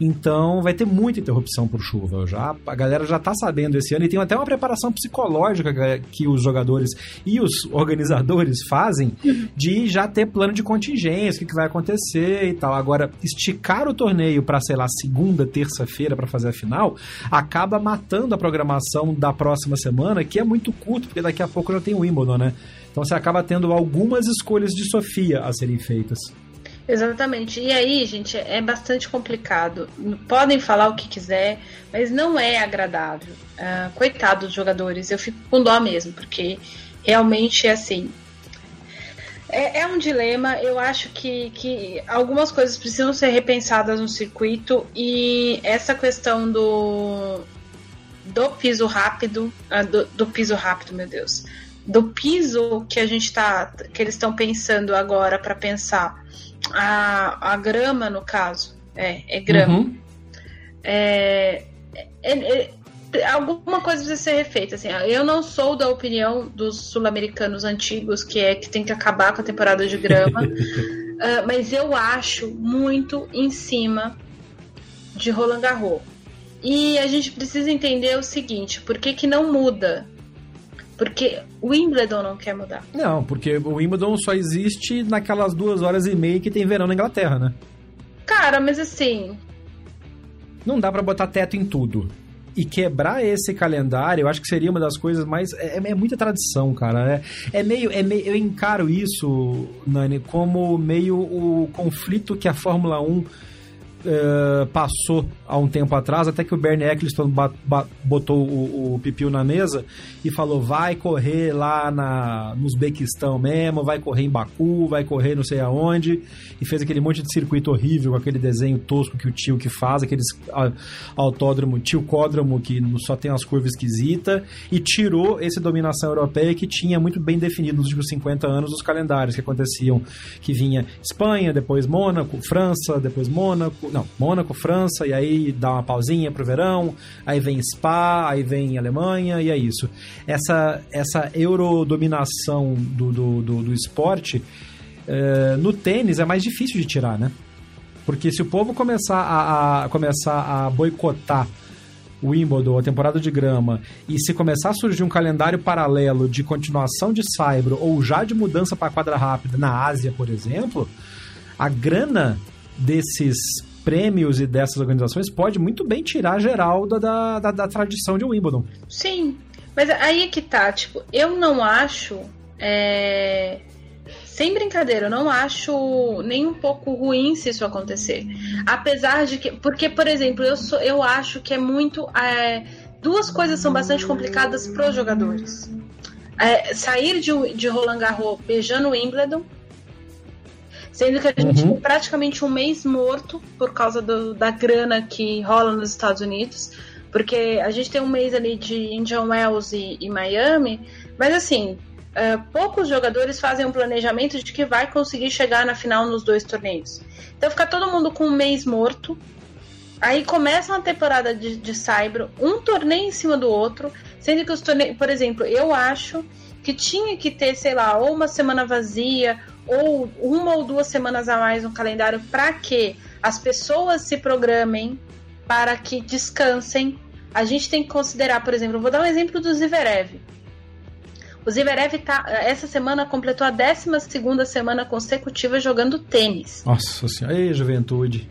Então vai ter muita interrupção por chuva. Já, a galera já está sabendo esse ano e tem até uma preparação psicológica que os jogadores e os [laughs] organizadores fazem de já ter plano de contingência, o que, que vai acontecer e tal. Agora, esticar o torneio para, sei lá, segunda, terça-feira para fazer a final, acaba matando a programação da próxima semana, que é muito curto, porque daqui a pouco já tem o Wimbledon, né? Então você acaba tendo algumas escolhas de Sofia a serem feitas. Exatamente. E aí, gente, é bastante complicado. Podem falar o que quiser, mas não é agradável. Uh, coitado dos jogadores, eu fico com dó mesmo, porque realmente é assim. É, é, um dilema. Eu acho que, que algumas coisas precisam ser repensadas no circuito e essa questão do do piso rápido, uh, do, do piso rápido, meu Deus, do piso que a gente tá, que eles estão pensando agora para pensar a, a grama, no caso. É, é grama. Uhum. É, é, é, alguma coisa precisa ser refeita. Assim, eu não sou da opinião dos sul-americanos antigos, que é que tem que acabar com a temporada de grama. uh, [laughs] mas eu acho muito em cima de Roland Garros. E a gente precisa entender o seguinte: por que, que não muda? Porque o Wimbledon não quer mudar. Não, porque o Wimbledon só existe naquelas duas horas e meia que tem verão na Inglaterra, né? Cara, mas assim. Não dá para botar teto em tudo. E quebrar esse calendário, eu acho que seria uma das coisas mais. É, é muita tradição, cara. É, é, meio, é meio. Eu encaro isso, Nani, como meio o conflito que a Fórmula 1 uh, passou há um tempo atrás, até que o Bernie Eccleston botou o, o pipiu na mesa e falou: vai correr lá na, no Uzbequistão mesmo, vai correr em Baku, vai correr não sei aonde, e fez aquele monte de circuito horrível com aquele desenho tosco que o tio que faz, aqueles autódromo, tio códromo que só tem as curvas esquisitas, e tirou esse dominação europeia que tinha muito bem definido nos últimos 50 anos os calendários que aconteciam, que vinha Espanha, depois Mônaco, França, depois Mônaco, não, Mônaco, França, e aí dá uma pausinha pro verão, aí vem Spa, aí vem Alemanha, e é isso. Essa, essa eurodominação do, do, do, do esporte é, no tênis é mais difícil de tirar, né? Porque se o povo começar a, a começar a boicotar o Wimbledon, a temporada de grama, e se começar a surgir um calendário paralelo de continuação de Saibro ou já de mudança para quadra rápida na Ásia, por exemplo, a grana desses prêmios e dessas organizações pode muito bem tirar geral da, da, da tradição de Wimbledon. Sim, mas aí é que tá, tipo, eu não acho. É... Sem brincadeira, eu não acho nem um pouco ruim se isso acontecer. Apesar de que. Porque, por exemplo, eu, sou, eu acho que é muito. É... Duas coisas são bastante complicadas para os jogadores. é, sair de, de Roland Garros beijando o Wimbledon, sendo que a gente uhum. tem praticamente um mês morto por causa do, da grana que rola nos Estados Unidos, porque a gente tem um mês ali de Indian Wells e, e Miami, mas assim, é, poucos jogadores fazem um planejamento de que vai conseguir chegar na final nos dois torneios. Então fica todo mundo com um mês morto. Aí começa uma temporada de, de Saibro, um torneio em cima do outro, sendo que os torneios, por exemplo, eu acho que tinha que ter, sei lá, ou uma semana vazia, ou uma ou duas semanas a mais no calendário para que as pessoas se programem para que descansem. A gente tem que considerar, por exemplo, vou dar um exemplo do Zverev. O Zverev tá, essa semana completou a 12 semana consecutiva jogando tênis. Nossa senhora, aí, juventude.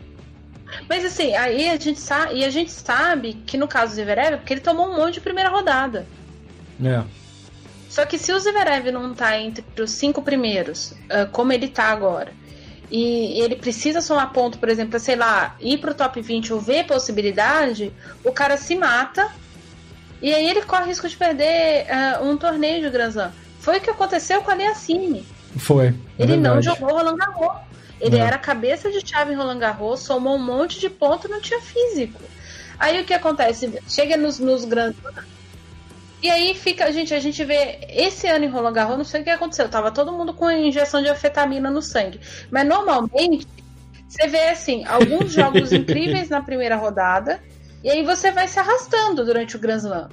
Mas assim, aí a gente sabe, e a gente sabe que no caso do Zverev, porque ele tomou um monte de primeira rodada. É. Só que se o Zverev não tá entre os cinco primeiros, uh, como ele tá agora, e ele precisa somar ponto, por exemplo, sei lá, ir pro top 20 ou ver possibilidade, o cara se mata e aí ele corre risco de perder uh, um torneio de Grand Slam. Foi o que aconteceu com a Aliassime. Foi. É ele verdade. não jogou Roland Garros. Ele é. era cabeça de chave em Roland Garros, somou um monte de ponto e não tinha físico. Aí o que acontece? Chega nos, nos Grand Slam. E aí fica, gente, a gente vê esse ano em Roland Garros, não sei o que aconteceu. Tava todo mundo com injeção de afetamina no sangue. Mas normalmente você vê assim, alguns jogos [laughs] incríveis na primeira rodada e aí você vai se arrastando durante o Grand Slam.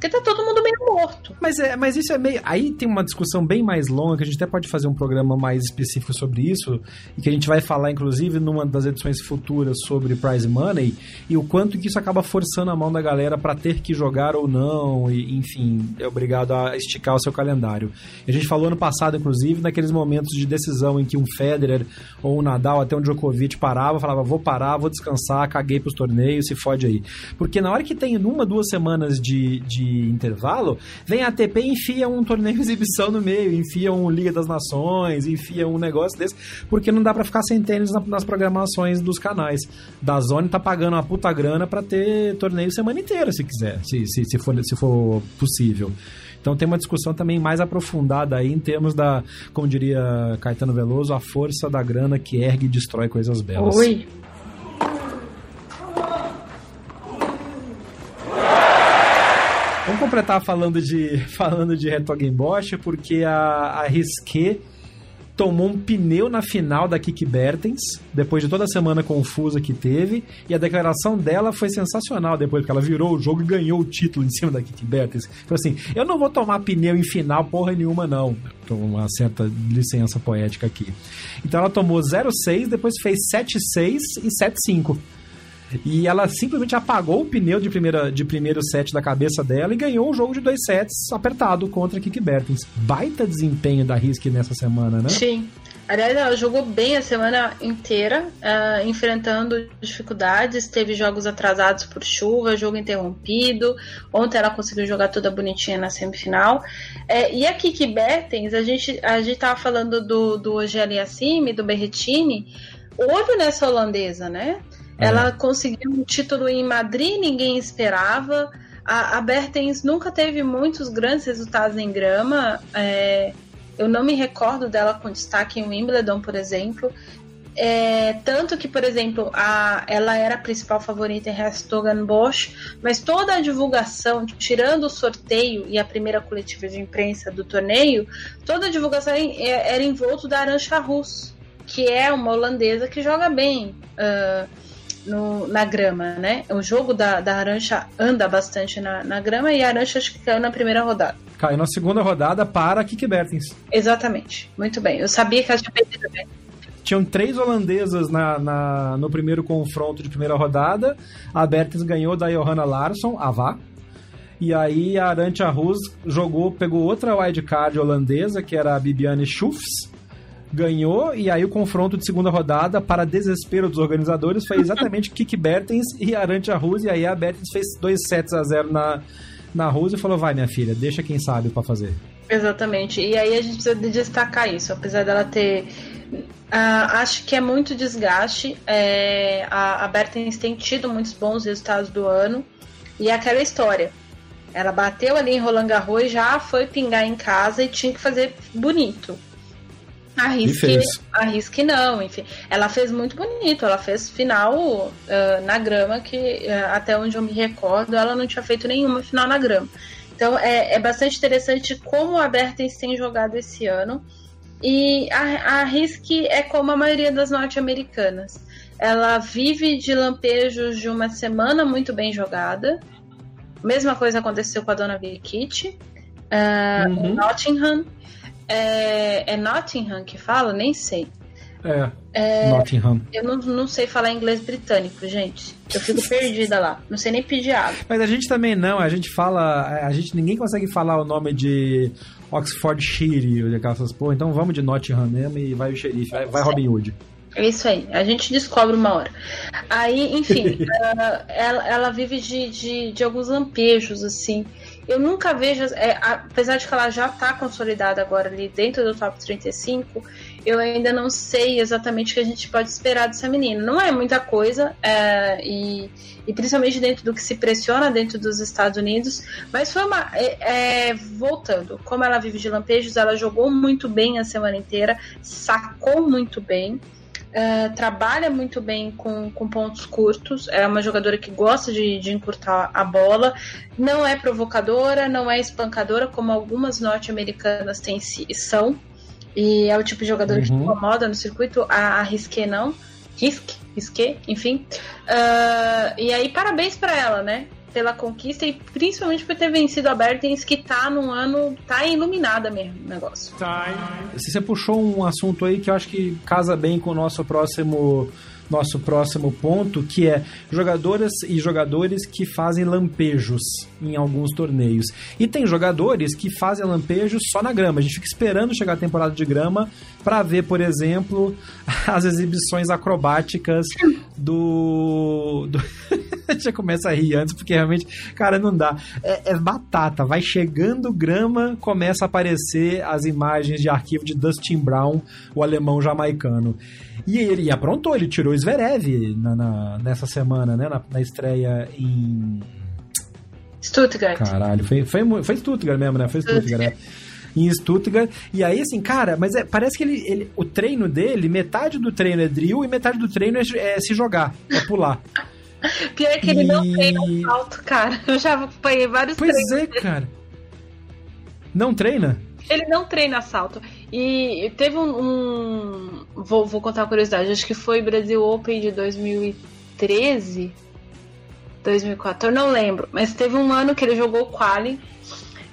Porque tá todo mundo meio morto. Mas, é, mas isso é meio. Aí tem uma discussão bem mais longa, que a gente até pode fazer um programa mais específico sobre isso, e que a gente vai falar, inclusive, numa das edições futuras sobre prize money, e o quanto que isso acaba forçando a mão da galera para ter que jogar ou não, e, enfim, é obrigado a esticar o seu calendário. A gente falou ano passado, inclusive, naqueles momentos de decisão em que um Federer ou um Nadal, até um Djokovic parava, falava, vou parar, vou descansar, caguei pros torneios, se fode aí. Porque na hora que tem uma, duas semanas de, de intervalo, vem a ATP e enfia um torneio de exibição no meio, enfia um Liga das Nações, enfia um negócio desse, porque não dá para ficar sem tênis nas programações dos canais. Da Zone tá pagando uma puta grana para ter torneio semana inteira, se quiser, se, se, se, for, se for possível. Então tem uma discussão também mais aprofundada aí em termos da, como diria Caetano Veloso, a força da grana que ergue e destrói coisas belas. Oi. Vamos completar falando de [laughs] falando de Bosch, porque a, a tomou um pneu na final da Kiki Bertens, depois de toda a semana confusa que teve, e a declaração dela foi sensacional depois, porque ela virou o jogo e ganhou o título em cima da Kiki Bertens. Falou assim, eu não vou tomar pneu em final porra nenhuma não. Tô uma certa licença poética aqui. Então ela tomou 0,6, depois fez 7,6 e 7,5. E ela simplesmente apagou o pneu de, primeira, de primeiro set da cabeça dela e ganhou um jogo de dois sets apertado contra a Kiki Bertens. Baita desempenho da Risk nessa semana, né? Sim. Aliás, ela jogou bem a semana inteira, uh, enfrentando dificuldades. Teve jogos atrasados por chuva, jogo interrompido. Ontem ela conseguiu jogar toda bonitinha na semifinal. É, e a Kiki Bertens, a gente, a gente falando do, do Ogeli Assimi, do Berretini. Olho nessa holandesa, né? É. Ela conseguiu um título em Madrid, ninguém esperava. A, a Bertens nunca teve muitos grandes resultados em grama. É, eu não me recordo dela com destaque em Wimbledon, por exemplo. É, tanto que, por exemplo, a, ela era a principal favorita em Bosch, mas toda a divulgação, tirando o sorteio e a primeira coletiva de imprensa do torneio, toda a divulgação era em volta da Arancha Rus, que é uma holandesa que joga bem. Uh, no, na grama, né? O jogo da, da Arancha anda bastante na, na grama e a Arancha acho que caiu na primeira rodada. Caiu na segunda rodada para Kiki Bertens. Exatamente. Muito bem. Eu sabia que ela tinha perdido bem. Tinham três holandesas na, na, no primeiro confronto de primeira rodada. A Bertens ganhou da Johanna Larsson, a Vá. E aí a Arancha Rus jogou, pegou outra wildcard holandesa, que era a Bibiane Schufs ganhou, e aí o confronto de segunda rodada, para desespero dos organizadores, foi exatamente [laughs] Kiki Bertens e Arantia Rus, e aí a Bertens fez 2 sets a 0 na, na Rus e falou, vai minha filha, deixa quem sabe para fazer. Exatamente, e aí a gente precisa destacar isso, apesar dela ter... Uh, acho que é muito desgaste, é, a, a Bertens tem tido muitos bons resultados do ano, e é aquela história, Ela bateu ali em Roland Garros já foi pingar em casa e tinha que fazer bonito. Arrisque, arrisque não, enfim. Ela fez muito bonito, ela fez final uh, na grama, que uh, até onde eu me recordo, ela não tinha feito nenhuma final na grama. Então é, é bastante interessante como a Bertens tem jogado esse ano. E a, a é como a maioria das norte-americanas. Ela vive de lampejos de uma semana muito bem jogada. Mesma coisa aconteceu com a Dona Vicky uh, uhum. Nottingham. É, é Nottingham que fala? Nem sei. É, é, Nottingham. Eu não, não sei falar inglês britânico, gente. Eu fico perdida lá. Não sei nem pedir água. Mas a gente também não. A gente fala. A gente ninguém consegue falar o nome de Oxfordshire ou aquelas porra. Então vamos de Nottingham mesmo e vai o xerife. Vai, vai Robin Hood. É isso aí, a gente descobre uma hora. Aí, enfim, [laughs] ela, ela, vive de, de, de, alguns lampejos, assim. Eu nunca vejo, é, apesar de que ela já está consolidada agora ali dentro do top 35, eu ainda não sei exatamente o que a gente pode esperar dessa menina. Não é muita coisa, é, e, e, principalmente dentro do que se pressiona dentro dos Estados Unidos, mas foi uma. É, é, voltando, como ela vive de lampejos, ela jogou muito bem a semana inteira, sacou muito bem. Uh, trabalha muito bem com, com pontos curtos, é uma jogadora que gosta de, de encurtar a bola, não é provocadora, não é espancadora, como algumas norte-americanas têm, são, e é o tipo de jogador uhum. que incomoda no circuito, a, a Risque não. Risque, Risque, enfim. Uh, e aí, parabéns para ela, né? Pela conquista e principalmente por ter vencido a Bertens, que tá num ano. tá iluminada mesmo o negócio. Você puxou um assunto aí que eu acho que casa bem com o nosso próximo nosso próximo ponto, que é jogadoras e jogadores que fazem lampejos em alguns torneios. E tem jogadores que fazem lampejos só na grama. A gente fica esperando chegar a temporada de grama para ver, por exemplo, [laughs] as exibições acrobáticas do. do... [laughs] já começa a rir antes, porque realmente, cara, não dá. É, é, batata. Vai chegando grama, começa a aparecer as imagens de arquivo de Dustin Brown, o alemão jamaicano. E ele aprontou, ele tirou o Zverev na, na, nessa semana, né? Na, na, estreia em. Stuttgart. Caralho, foi, foi, foi Stuttgart mesmo, né? Foi Stuttgart, Stuttgart. É. Em Stuttgart. E aí, assim, cara, mas é, parece que ele, ele, o treino dele, metade do treino é drill e metade do treino é, é se jogar, é pular. [laughs] Pior que ele e... não treina um salto, cara. Eu já acompanhei vários pois treinos. Pois é, dele. cara. Não treina? Ele não treina salto. E teve um. um vou, vou contar uma curiosidade. Acho que foi Brasil Open de 2013. 2014, não lembro. Mas teve um ano que ele jogou o Quali.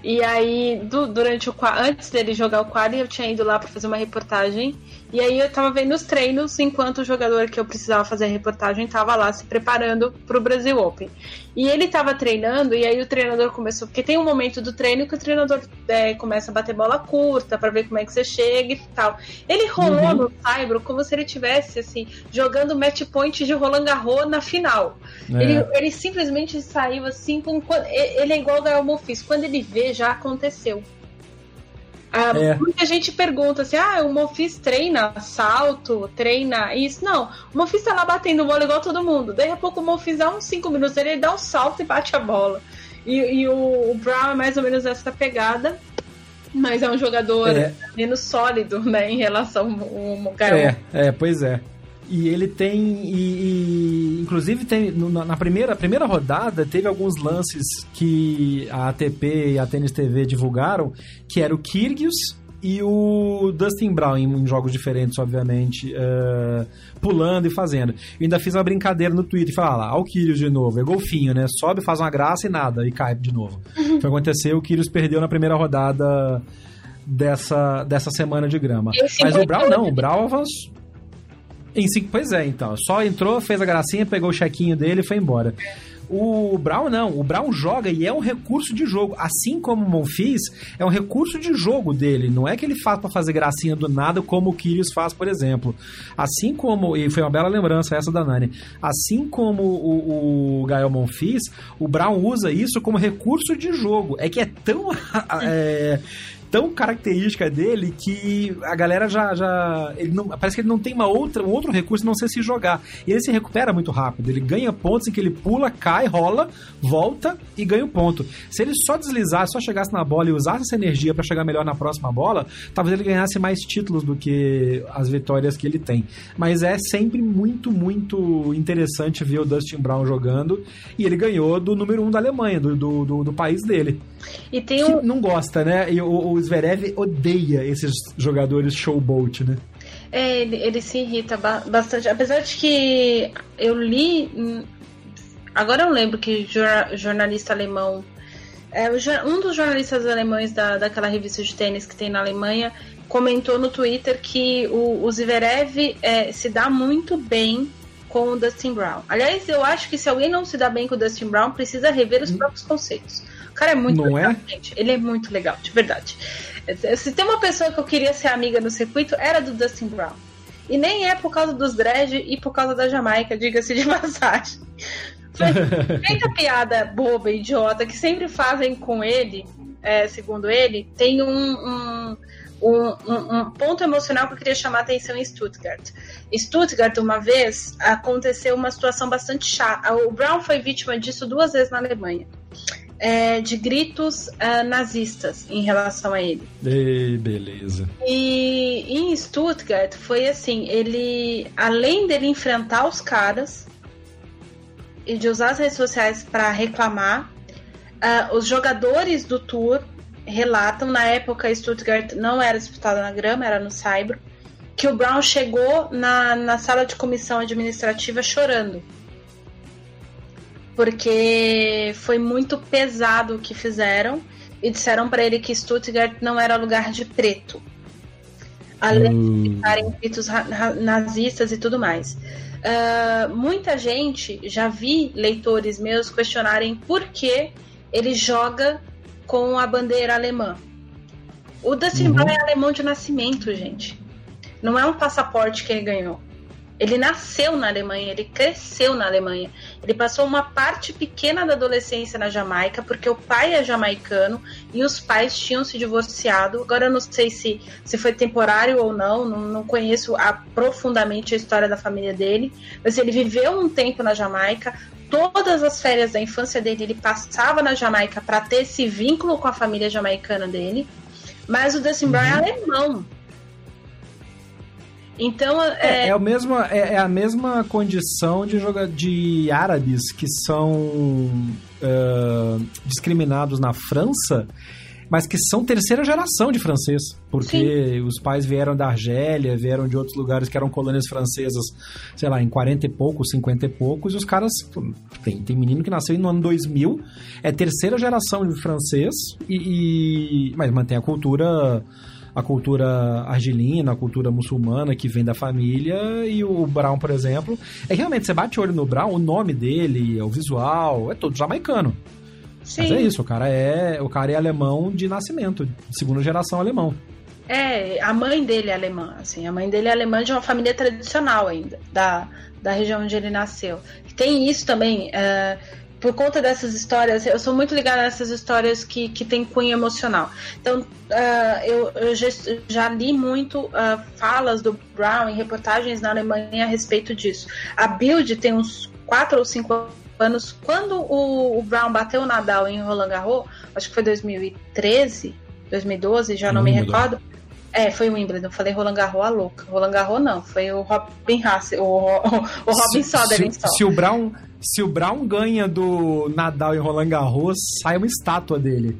E aí, do, durante o antes dele jogar o Quali, eu tinha ido lá para fazer uma reportagem. E aí eu tava vendo os treinos enquanto o jogador que eu precisava fazer a reportagem tava lá se preparando pro Brasil Open. E ele tava treinando, e aí o treinador começou, porque tem um momento do treino que o treinador é, começa a bater bola curta para ver como é que você chega e tal. Ele rolou uhum. no Saibro como se ele tivesse assim, jogando match point de Roland Garros na final. É. Ele, ele simplesmente saiu assim com. Ele é igual o Gael Monfils. Quando ele vê, já aconteceu. Ah, é. Muita gente pergunta assim: ah, o Mofis treina salto, treina isso. Não, o Mofis tá lá batendo bola igual todo mundo. Daí a pouco o Mofis dá uns 5 minutos, ele dá um salto e bate a bola. E, e o, o, Brown é mais ou menos essa pegada, mas é um jogador é. menos sólido, né, em relação ao Gael. É, é, pois é. E ele tem. E, e inclusive, tem, na primeira, primeira rodada, teve alguns lances que a ATP e a Tênis TV divulgaram, que era o Kyrgios e o Dustin Brown, em, jogos diferentes, obviamente, uh, pulando e fazendo. Eu ainda fiz uma brincadeira no Twitter e falei, ah lá, o Kyrgios de novo, é golfinho, né? Sobe, faz uma graça e nada, e cai de novo. Uhum. Foi acontecer, o Kyrgios perdeu na primeira rodada dessa, dessa semana de grama. Mas o Brown não, o Brown avançou. Em cinco, pois é, então. Só entrou, fez a gracinha, pegou o chequinho dele e foi embora. O Brown não, o Brown joga e é um recurso de jogo. Assim como o Monfils, é um recurso de jogo dele. Não é que ele faz para fazer gracinha do nada, como o Kyrgios faz, por exemplo. Assim como, e foi uma bela lembrança essa da Nani, assim como o, o Gael Monfils, o Brown usa isso como recurso de jogo. É que é tão. [laughs] é, tão característica dele que a galera já. já ele não, parece que ele não tem uma outra, um outro recurso não sei se jogar. E ele se recupera muito rápido. Ele ganha pontos em que ele pula, cai, rola, volta e ganha o ponto. Se ele só deslizasse, só chegasse na bola e usasse essa energia para chegar melhor na próxima bola, talvez ele ganhasse mais títulos do que as vitórias que ele tem. Mas é sempre muito, muito interessante ver o Dustin Brown jogando. E ele ganhou do número um da Alemanha, do, do, do, do país dele. E tem um... não gosta, né? E o, o Zverev odeia esses jogadores showboat, né? É, ele, ele se irrita ba bastante. Apesar de que eu li. Hum, agora eu lembro que jornalista alemão. É, um dos jornalistas alemães da, daquela revista de tênis que tem na Alemanha comentou no Twitter que o, o Zverev é, se dá muito bem com o Dustin Brown. Aliás, eu acho que se alguém não se dá bem com o Dustin Brown, precisa rever os próprios conceitos. O cara é muito não legal, é? gente. Ele é muito legal, de verdade. Se tem uma pessoa que eu queria ser amiga no circuito, era do Dustin Brown. E nem é por causa dos dread e por causa da Jamaica, diga-se de [laughs] passagem. Feita piada boba, idiota, que sempre fazem com ele, é, segundo ele, tem um, um, um, um, ponto emocional que eu queria chamar a atenção em Stuttgart. Stuttgart, uma vez, aconteceu uma situação bastante chata. O Brown foi vítima disso duas vezes na Alemanha é, de gritos uh, nazistas em relação a ele. Ei, beleza. E em Stuttgart foi assim, ele além dele enfrentar os caras e de usar as redes sociais para reclamar, uh, os jogadores do tour relatam na época Stuttgart não era disputada na grama, era no Saibro, que o Brown chegou na, na sala de comissão administrativa chorando porque foi muito pesado o que fizeram e disseram para ele que Stuttgart não era lugar de preto. Além hum. de ficarem gritos nazistas e tudo mais. Uh, muita gente, já vi leitores meus questionarem por que ele joga com a bandeira alemã. O Dustin uhum. é alemão de nascimento, gente. Não é um passaporte que ele ganhou. Ele nasceu na Alemanha, ele cresceu na Alemanha. Ele passou uma parte pequena da adolescência na Jamaica, porque o pai é jamaicano e os pais tinham se divorciado. Agora eu não sei se, se foi temporário ou não, não, não conheço a, profundamente a história da família dele, mas ele viveu um tempo na Jamaica. Todas as férias da infância dele ele passava na Jamaica para ter esse vínculo com a família jamaicana dele. Mas o Dustin Brown é uhum. alemão. Então é, é, é, mesmo, é, é, a mesma condição de jogar de árabes que são uh, discriminados na França, mas que são terceira geração de francês, porque Sim. os pais vieram da Argélia, vieram de outros lugares que eram colônias francesas, sei lá, em 40 e poucos, 50 e poucos, e os caras. Tem, tem menino que nasceu no ano 2000, é terceira geração de francês, e, e mas mantém a cultura a cultura argelina, a cultura muçulmana que vem da família, e o Brown, por exemplo, é realmente, você bate o olho no Brown, o nome dele, o visual, é todo jamaicano. Sim. Mas é isso, o cara é, o cara é alemão de nascimento, segunda geração alemão. É, a mãe dele é alemã, assim, a mãe dele é alemã de uma família tradicional ainda, da, da região onde ele nasceu. Tem isso também, uh, por conta dessas histórias, eu sou muito ligada nessas histórias que, que tem cunho emocional. Então, uh, eu, eu já, já, li muito uh, falas do Brown em reportagens na Alemanha a respeito disso. A Bild tem uns 4 ou 5 anos. Quando o, o, Brown bateu o Nadal em Roland Garros, acho que foi 2013, 2012, já não, não me recordo. É, foi o Wimbledon. Falei Roland Garros a louca. Roland Garros não, foi o Robin Haas, o, o, o Robin Soderling se, se, o Brown, se o Brown ganha do Nadal em Roland Garros, sai uma estátua dele.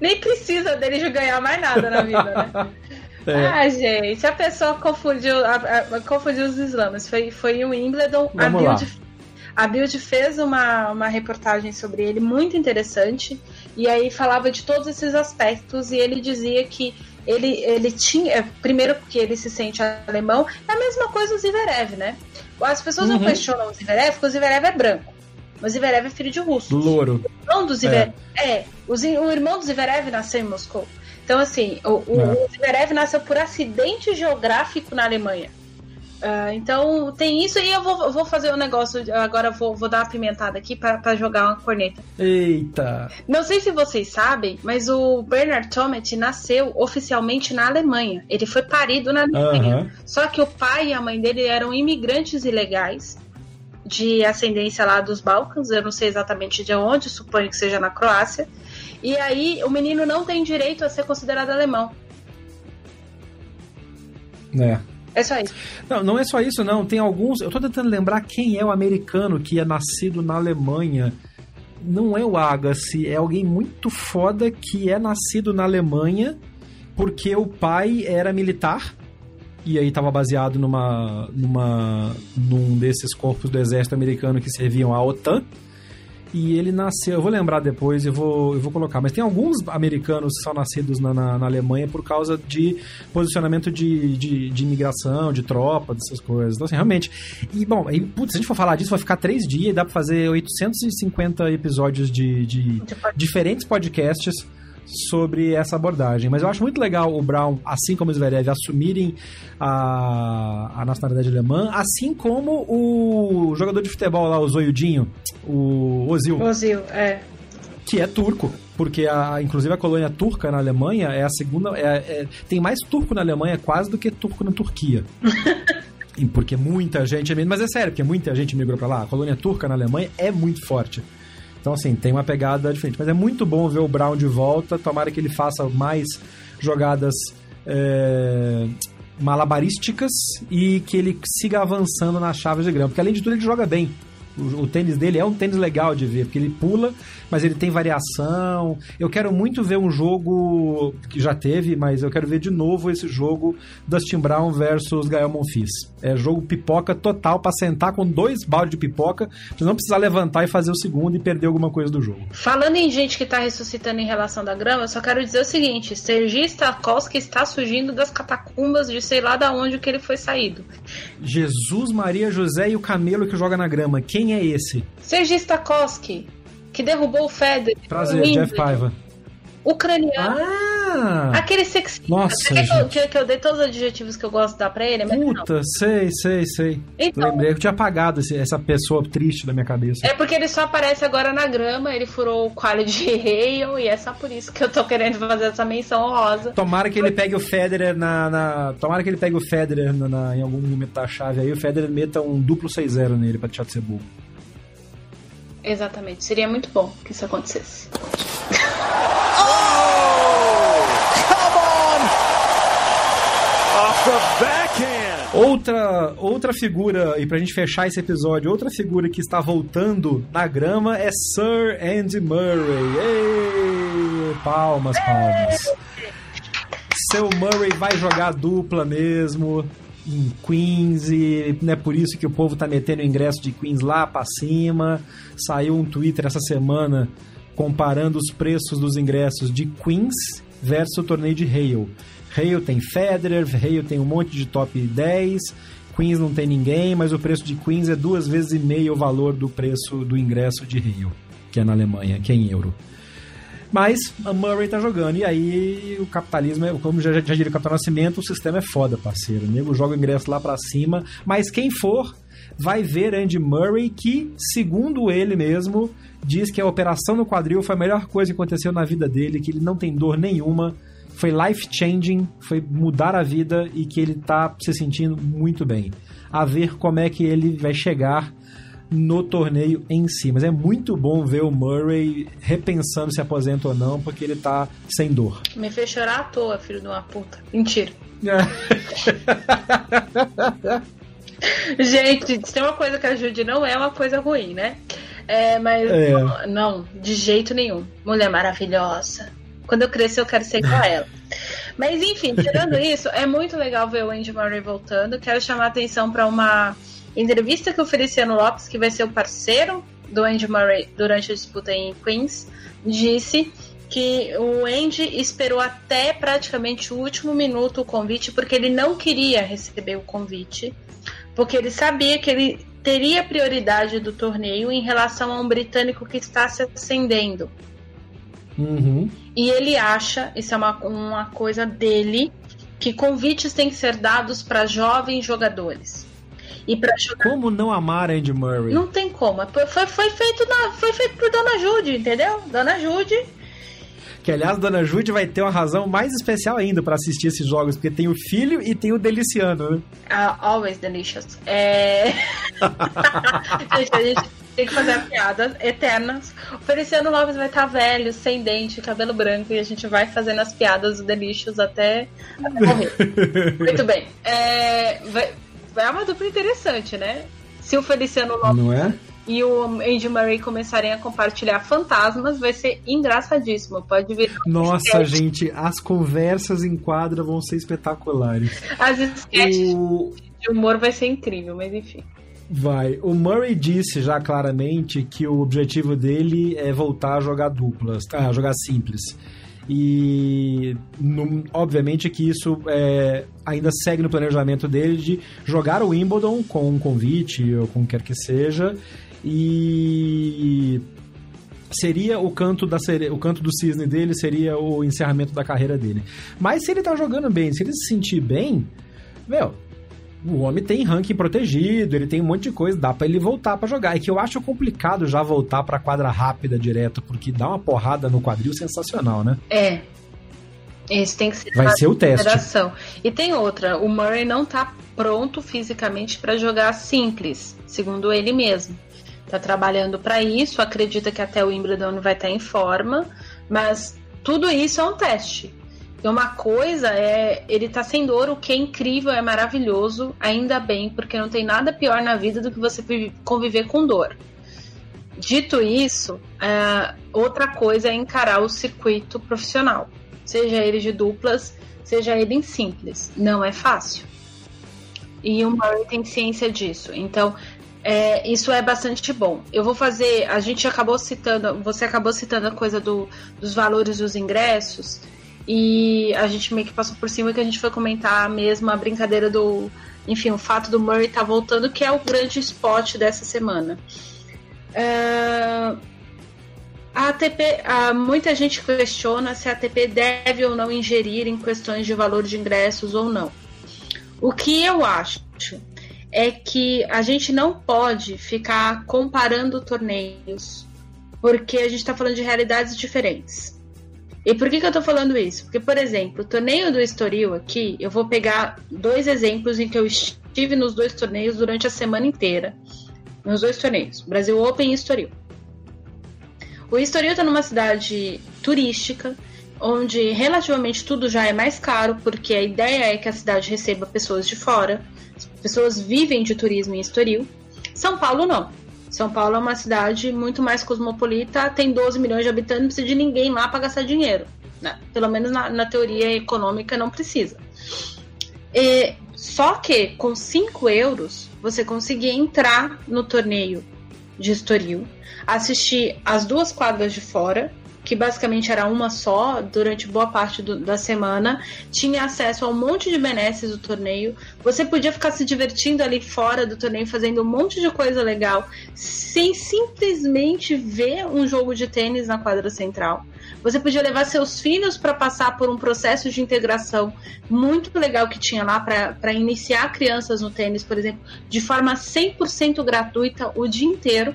Nem precisa dele de ganhar mais nada na vida, né? [laughs] É. Ah, gente, a pessoa confundiu, a, a, confundiu os islamas. Foi, foi o Wimbledon. A Build, a Build fez uma, uma reportagem sobre ele muito interessante. E aí falava de todos esses aspectos. E ele dizia que ele, ele tinha. É, primeiro, porque ele se sente alemão, é a mesma coisa o Zverev, né? As pessoas uhum. não questionam o Zverev porque o Zverev é branco. O Zverev é filho de russo. Louro. O irmão do Zverev. É, é o, o, irmão do Zverev nasceu em Moscou. Então, assim, o, o, é. o Zverev nasceu por acidente geográfico na Alemanha. Uh, então tem isso e eu vou, vou fazer um negócio. Agora vou, vou dar uma pimentada aqui para jogar uma corneta. Eita! Não sei se vocês sabem, mas o Bernard Tomet nasceu oficialmente na Alemanha. Ele foi parido na Alemanha. Uhum. Só que o pai e a mãe dele eram imigrantes ilegais de ascendência lá dos Balcãs. Eu não sei exatamente de onde, suponho que seja na Croácia. E aí o menino não tem direito a ser considerado alemão. É. É só isso. Não, não é só isso, não. Tem alguns. Eu tô tentando lembrar quem é o americano que é nascido na Alemanha. Não é o Agassi, é alguém muito foda que é nascido na Alemanha porque o pai era militar e aí estava baseado numa, numa num desses corpos do exército americano que serviam à OTAN e ele nasceu, eu vou lembrar depois e vou, eu vou colocar, mas tem alguns americanos que são nascidos na, na, na Alemanha por causa de posicionamento de, de, de, imigração, de tropa, dessas coisas. Então, assim, realmente. E, bom, e, putz, se a gente for falar disso, vai ficar três dias e dá pra fazer 850 episódios de, de diferentes podcasts sobre essa abordagem. Mas eu acho muito legal o Brown, assim como o Zverev, assumirem a, a nacionalidade alemã, assim como o jogador de futebol lá, o Zoiudinho, o Ozil. Ozil, é. Que é turco porque a, inclusive a colônia turca na Alemanha é a segunda. É, é, tem mais turco na Alemanha quase do que turco na Turquia. [laughs] porque muita gente. Mas é sério, porque muita gente migrou para lá. A colônia turca na Alemanha é muito forte. Então, assim, tem uma pegada diferente. Mas é muito bom ver o Brown de volta. Tomara que ele faça mais jogadas é, malabarísticas e que ele siga avançando nas chaves de grama. Porque, além de tudo, ele joga bem. O, o, tênis dele é um tênis legal de ver, porque ele pula, mas ele tem variação. Eu quero muito ver um jogo que já teve, mas eu quero ver de novo esse jogo Dustin Brown versus Gael Monfils. É jogo pipoca total para sentar com dois baldes de pipoca, pra não precisar levantar e fazer o segundo e perder alguma coisa do jogo. Falando em gente que tá ressuscitando em relação da grama, eu só quero dizer o seguinte: Sergi Stakowski está surgindo das catacumbas de sei lá da onde que ele foi saído. Jesus, Maria, José e o camelo que joga na grama. Quem quem é esse? Sergi Stakowski, que derrubou o Federer. Prazer, Jeff Paiva. Ucraniano. Ah! Aquele sexista. Nossa, Você quer que, eu, que eu dei todos os adjetivos que eu gosto de dar pra ele? Mas Puta, não. sei, sei, sei. Então, Lembrei, eu tinha apagado esse, essa pessoa triste da minha cabeça. É porque ele só aparece agora na grama, ele furou o quali de Hale e é só por isso que eu tô querendo fazer essa menção honrosa. Tomara que ele pegue o Federer na. na tomara que ele pegue o Federer na, na, em algum momento da chave aí, o Federer meta um duplo 6-0 nele pra deixar de ser burro. Exatamente, seria muito bom que isso acontecesse. Outra, outra figura, e pra gente fechar esse episódio, outra figura que está voltando na grama é Sir Andy Murray. Ei, palmas, palmas. Seu Murray vai jogar dupla mesmo em Queens e não é por isso que o povo tá metendo o ingresso de Queens lá para cima. Saiu um Twitter essa semana comparando os preços dos ingressos de Queens versus o torneio de Hale. Hale tem Federer, Hale tem um monte de top 10, Queens não tem ninguém, mas o preço de Queens é duas vezes e meio o valor do preço do ingresso de Hale, que é na Alemanha, que é em euro. Mas a Murray tá jogando. E aí o capitalismo, é, como já, já diria o Capitão Nascimento, o sistema é foda, parceiro. O nego joga o ingresso lá para cima. Mas quem for vai ver Andy Murray, que, segundo ele mesmo, diz que a operação no quadril foi a melhor coisa que aconteceu na vida dele, que ele não tem dor nenhuma, foi life changing, foi mudar a vida e que ele tá se sentindo muito bem. A ver como é que ele vai chegar no torneio em si. Mas é muito bom ver o Murray repensando se aposenta ou não, porque ele tá sem dor. Me fez chorar à toa, filho de uma puta. Mentira. [laughs] Gente, se tem uma coisa que ajude, não é uma coisa ruim, né? É, mas é. Não, não, de jeito nenhum. Mulher maravilhosa. Quando eu crescer, eu quero ser igual ela. Mas enfim, tirando isso, é muito legal ver o Andy Murray voltando. Quero chamar a atenção para uma entrevista que o Feliciano Lopes, que vai ser o parceiro do Andy Murray durante a disputa em Queens, disse que o Andy esperou até praticamente o último minuto o convite, porque ele não queria receber o convite, porque ele sabia que ele teria prioridade do torneio em relação a um britânico que está se ascendendo. Uhum. E ele acha, isso é uma, uma coisa dele, que convites têm que ser dados para jovens jogadores. E para jogar... Como não amar Andy Murray? Não tem como. Foi, foi, feito na, foi feito por Dona Jude, entendeu? Dona Jude que aliás, Dona Jude vai ter uma razão mais especial ainda para assistir esses jogos, porque tem o filho e tem o Deliciano, né? Uh, always delicious. É... [laughs] gente, a gente tem que fazer piadas eternas. O Feliciano Lopes vai estar tá velho, sem dente, cabelo branco, e a gente vai fazendo as piadas do Delicious até, até morrer. [laughs] Muito bem. É... Vai... é uma dupla interessante, né? Se o Feliciano Lopes. Não é? E o Andy Murray começarem a compartilhar fantasmas, vai ser engraçadíssimo. Pode vir. Nossa, gente, as conversas em quadra vão ser espetaculares. As sketches o... de humor vai ser incrível, mas enfim. Vai. O Murray disse já claramente que o objetivo dele é voltar a jogar duplas, a jogar simples. E no, obviamente que isso é, ainda segue no planejamento dele de jogar o Wimbledon com um convite ou com quer que seja e seria o canto da o canto do cisne dele seria o encerramento da carreira dele. Mas se ele tá jogando bem, se ele se sentir bem, meu, o homem tem ranking protegido, ele tem um monte de coisa, dá para ele voltar para jogar. É que eu acho complicado já voltar para quadra rápida direto, porque dá uma porrada no quadril sensacional, né? É. Isso tem que ser Vai ser o teste. E tem outra, o Murray não tá pronto fisicamente para jogar simples, segundo ele mesmo está trabalhando para isso, acredita que até o Wimbledon vai estar tá em forma, mas tudo isso é um teste. E uma coisa é, ele tá sem dor, o que é incrível, é maravilhoso, ainda bem, porque não tem nada pior na vida do que você conviver com dor. Dito isso, é, outra coisa é encarar o circuito profissional, seja ele de duplas, seja ele em simples. Não é fácil. E o Murray tem ciência disso. Então, é, isso é bastante bom. Eu vou fazer. A gente acabou citando. Você acabou citando a coisa do, dos valores dos ingressos. E a gente meio que passou por cima que a gente foi comentar mesmo a brincadeira do. Enfim, o fato do Murray estar tá voltando, que é o grande spot dessa semana. Uh, a ATP, uh, muita gente questiona se a ATP deve ou não ingerir em questões de valor de ingressos ou não. O que eu acho é que a gente não pode ficar comparando torneios, porque a gente está falando de realidades diferentes. E por que, que eu estou falando isso? Porque, por exemplo, o torneio do Estoril aqui, eu vou pegar dois exemplos em que eu estive nos dois torneios durante a semana inteira. Nos dois torneios, Brasil Open e Estoril. O Estoril está numa cidade turística, onde relativamente tudo já é mais caro, porque a ideia é que a cidade receba pessoas de fora. As pessoas vivem de turismo em Estoril. São Paulo não. São Paulo é uma cidade muito mais cosmopolita, tem 12 milhões de habitantes, não precisa de ninguém lá para gastar dinheiro. Né? Pelo menos na, na, teoria econômica não precisa. E, só que com 5 euros você conseguia entrar no torneio de Estoril, assistir as duas quadras de fora que basicamente era uma só durante boa parte do, da semana, tinha acesso a um monte de benesses do torneio. Você podia ficar se divertindo ali fora do torneio, fazendo um monte de coisa legal, sem simplesmente ver um jogo de tênis na quadra central. Você podia levar seus filhos para passar por um processo de integração muito legal que tinha lá para iniciar crianças no tênis, por exemplo, de forma 100% gratuita o dia inteiro.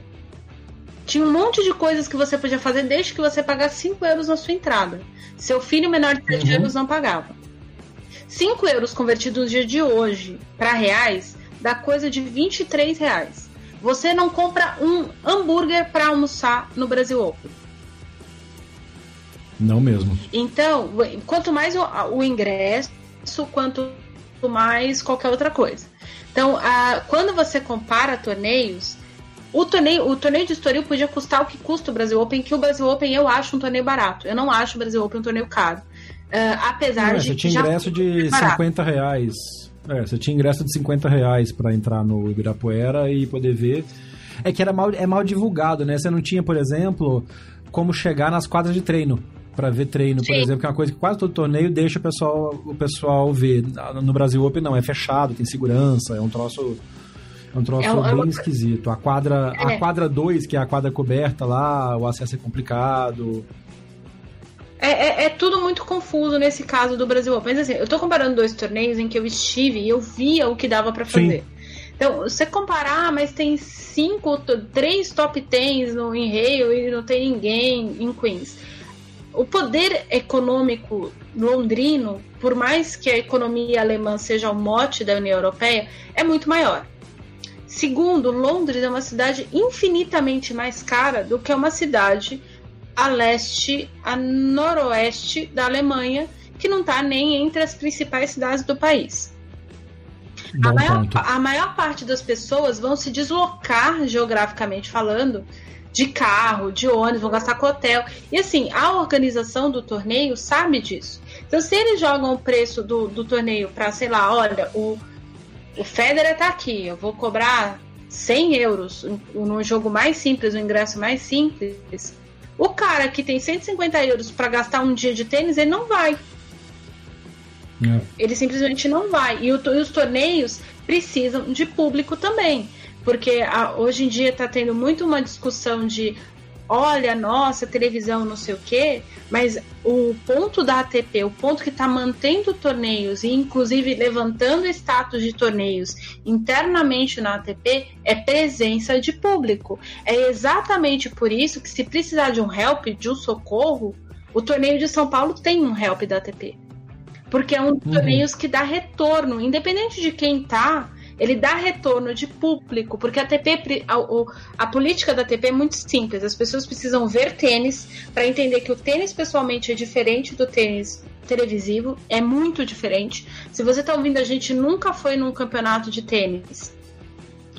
Tinha um monte de coisas que você podia fazer desde que você pagasse 5 euros na sua entrada. Seu filho menor de 7 uhum. anos não pagava. 5 euros convertidos no dia de hoje para reais dá coisa de 23 reais. Você não compra um hambúrguer para almoçar no Brasil Open. Não mesmo. Então, quanto mais o, o ingresso, quanto mais qualquer outra coisa. Então, a, quando você compara torneios, o torneio, o torneio de Estoril podia custar o que custa o Brasil Open, que o Brasil Open eu acho um torneio barato. Eu não acho o Brasil Open um torneio caro. Uh, apesar é, de. Você tinha ingresso de barato. 50 reais. É, você tinha ingresso de 50 reais para entrar no Ibirapuera e poder ver. É que era mal, é mal divulgado, né? Você não tinha, por exemplo, como chegar nas quadras de treino para ver treino, Sim. por exemplo, que é uma coisa que quase todo torneio deixa o pessoal, o pessoal ver. No Brasil Open não, é fechado, tem segurança, é um troço é um troço é, bem é uma... esquisito. A quadra 2, é. a quadra dois, que é a quadra coberta lá, o acesso é complicado. É, é, é, tudo muito confuso nesse caso do Brasil Open. Mas assim, eu tô comparando dois torneios em que eu estive e eu via o que dava para fazer. Sim. Então, você comparar, mas tem cinco, três top tens no em Hale e não tem ninguém em Queens. O poder econômico londrino, por mais que a economia alemã seja o mote da União Europeia, é muito maior. Segundo, Londres é uma cidade infinitamente mais cara do que uma cidade a leste, a noroeste da Alemanha, que não está nem entre as principais cidades do país. A maior, a maior, parte das pessoas vão se deslocar geograficamente falando de carro, de ônibus, vão gastar com hotel. E assim, a organização do torneio sabe disso. Então, se eles jogam o preço do, do torneio para, sei lá, olha, o, o Federer tá aqui, eu vou cobrar 100 euros no jogo mais simples, no ingresso mais simples. O cara que tem 150 euros para gastar um dia de tênis, ele não vai. É. Ele simplesmente não vai. E, o, e, os torneios precisam de público também. Porque a, hoje em dia está tendo muito uma discussão de olha, nossa, televisão, não sei o quê, mas o ponto da ATP, o ponto que está mantendo torneios e inclusive levantando status de torneios internamente na ATP é presença de público. É exatamente por isso que se precisar de um help, de um socorro, o torneio de São Paulo tem um help da ATP. Porque é um dos uhum. torneios que dá retorno, independente de quem tá, ele dá retorno de público, porque a TP, a, a, política da TP é muito simples. As pessoas precisam ver tênis para entender que o tênis pessoalmente é diferente do tênis televisivo, é muito diferente. Se você está ouvindo a gente nunca foi num campeonato de tênis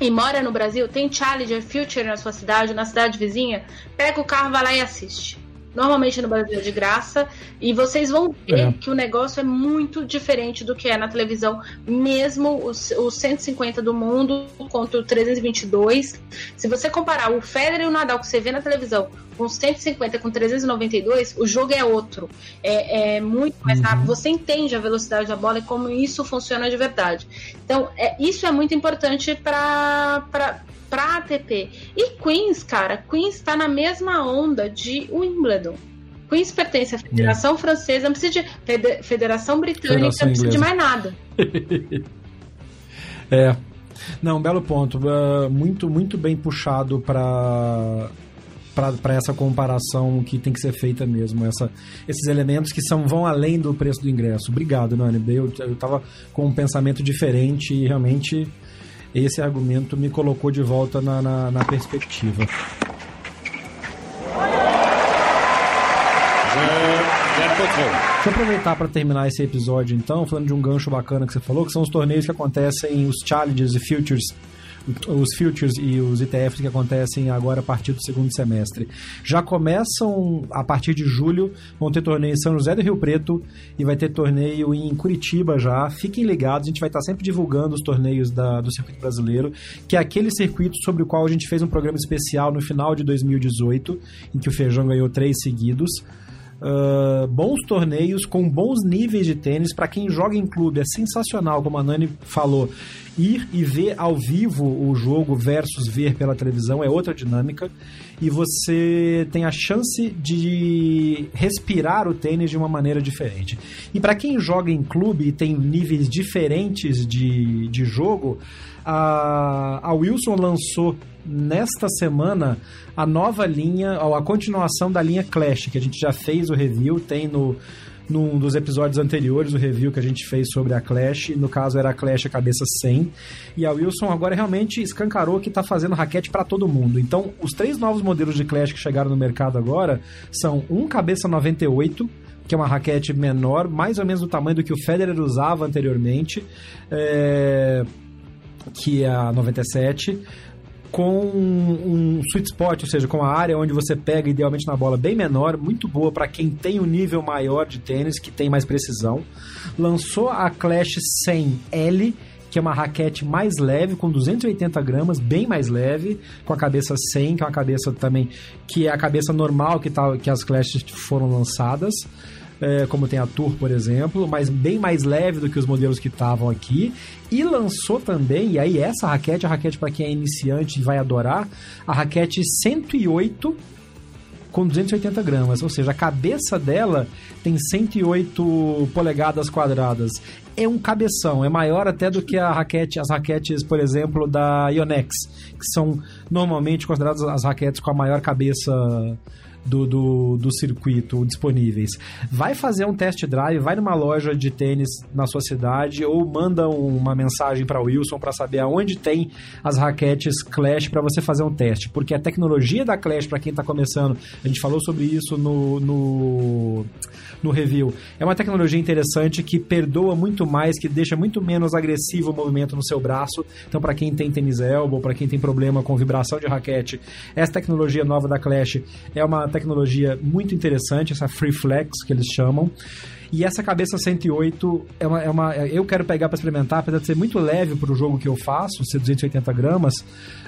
e mora no Brasil, tem Challenger Future na sua cidade, na cidade vizinha, pega o carro, vai lá e assiste. Normalmente no Brasil é de graça. E vocês vão ver é. que o negócio é muito diferente do que é na televisão, mesmo os, os 150 do mundo contra o 322. Se você comparar o Federer e o Nadal que você vê na televisão com 150 com 392, o jogo é outro. É, é muito mais rápido. Uhum. Você entende a velocidade da bola e como isso funciona de verdade. Então, é, isso é muito importante para pra ATP. E Queens, cara, Queens tá na mesma onda de Wimbledon. Queens pertence à Federação é. Francesa, não precisa de Federação Britânica, Federação não precisa de mais nada. [laughs] é. Não, belo ponto. Uh, muito, muito bem puxado para para essa comparação que tem que ser feita mesmo, essa, esses elementos que são vão além do preço do ingresso. Obrigado, Nani. Eu, eu tava com um pensamento diferente e realmente esse argumento me colocou de volta na, na, na perspectiva. Deixa eu aproveitar para terminar esse episódio, então, falando de um gancho bacana que você falou, que são os torneios que acontecem, os Challenges e Futures os futures e os ETFs que acontecem agora a partir do segundo semestre. Já começam a partir de julho, vão ter torneio em São José do Rio Preto e vai ter torneio em Curitiba já. Fiquem ligados, a gente vai estar sempre divulgando os torneios da, do circuito brasileiro, que é aquele circuito sobre o qual a gente fez um programa especial no final de 2018, em que o Feijão ganhou três seguidos. Uh, bons torneios com bons níveis de tênis para quem joga em clube é sensacional como a Nani falou ir e ver ao vivo o jogo versus ver pela televisão é outra dinâmica. E você tem a chance de respirar o tênis de uma maneira diferente. E para quem joga em clube e tem níveis diferentes de, de jogo a, a Wilson lançou nesta semana a nova linha, ou a continuação da linha Clash, que a gente já fez o review, tem no num dos episódios anteriores, o review que a gente fez sobre a Clash, no caso era a Clash a cabeça 100, e a Wilson agora realmente escancarou que está fazendo raquete para todo mundo. Então, os três novos modelos de Clash que chegaram no mercado agora são um cabeça 98, que é uma raquete menor, mais ou menos do tamanho do que o Federer usava anteriormente, é... que é a 97 com um sweet spot, ou seja, com a área onde você pega idealmente na bola bem menor, muito boa para quem tem um nível maior de tênis, que tem mais precisão. Lançou a Clash 100L, que é uma raquete mais leve, com 280 gramas, bem mais leve, com a cabeça 100, que é uma cabeça também, que é a cabeça normal que, tá, que as Clashes foram lançadas é, como tem a Tour, por exemplo, mas bem mais leve do que os modelos que estavam aqui. E lançou também, e aí essa raquete, a raquete para quem é iniciante e vai adorar, a raquete 108 com 280 gramas, ou seja, a cabeça dela tem 108 polegadas quadradas. É um cabeção, é maior até do que a raquete, as raquetes, por exemplo, da Yonex, que são normalmente consideradas as raquetes com a maior cabeça do, do, do circuito disponíveis. Vai fazer um test drive, vai numa loja de tênis na sua cidade ou manda uma mensagem para o Wilson para saber aonde tem as raquetes Clash para você fazer um teste, porque a tecnologia da Clash para quem está começando, a gente falou sobre isso no, no, no review, é uma tecnologia interessante que perdoa muito mais, que deixa muito menos agressivo o movimento no seu braço. Então, para quem tem tênis elbow, para quem tem problema com vibração de raquete, essa tecnologia nova da Clash é uma tecnologia muito interessante, essa Free Flex que eles chamam. E essa cabeça 108 é uma. É uma eu quero pegar para experimentar, apesar de ser muito leve para o jogo que eu faço, ser 280 gramas,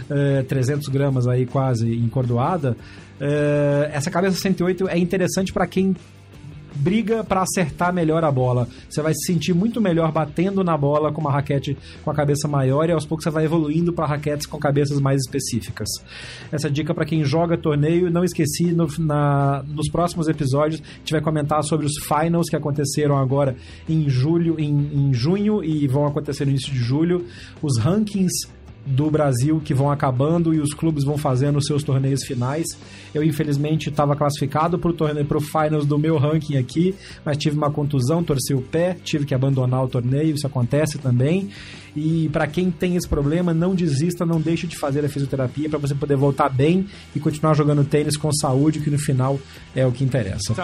é, 300 gramas aí quase encordoada. É, essa cabeça 108 é interessante para quem briga para acertar melhor a bola. Você vai se sentir muito melhor batendo na bola com uma raquete com a cabeça maior e aos poucos você vai evoluindo para raquetes com cabeças mais específicas. Essa dica para quem joga torneio. Não esqueci, no, na, nos próximos episódios a gente vai comentar sobre os finals que aconteceram agora em julho, em, em junho e vão acontecer no início de julho. Os rankings do Brasil que vão acabando e os clubes vão fazendo os seus torneios finais. Eu, infelizmente, estava classificado para o torneio, para o finals do meu ranking aqui, mas tive uma contusão, torci o pé, tive que abandonar o torneio, isso acontece também. E para quem tem esse problema, não desista, não deixe de fazer a fisioterapia para você poder voltar bem e continuar jogando tênis com saúde, que no final é o que interessa.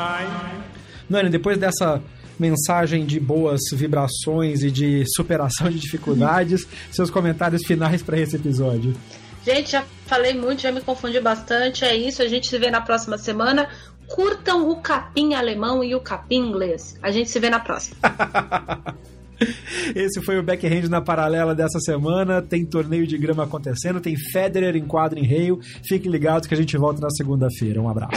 Nani, depois dessa mensagem de boas vibrações e de superação de dificuldades. Seus comentários finais para esse episódio. Gente, já falei muito, já me confundi bastante. É isso, a gente se vê na próxima semana. Curtam o capim alemão e o capim inglês. A gente se vê na próxima. [laughs] Esse foi o backhand na paralela dessa semana. Tem torneio de grama acontecendo, tem Federer em quadro em Rio. Fiquem ligados que a gente volta na segunda-feira. Um abraço.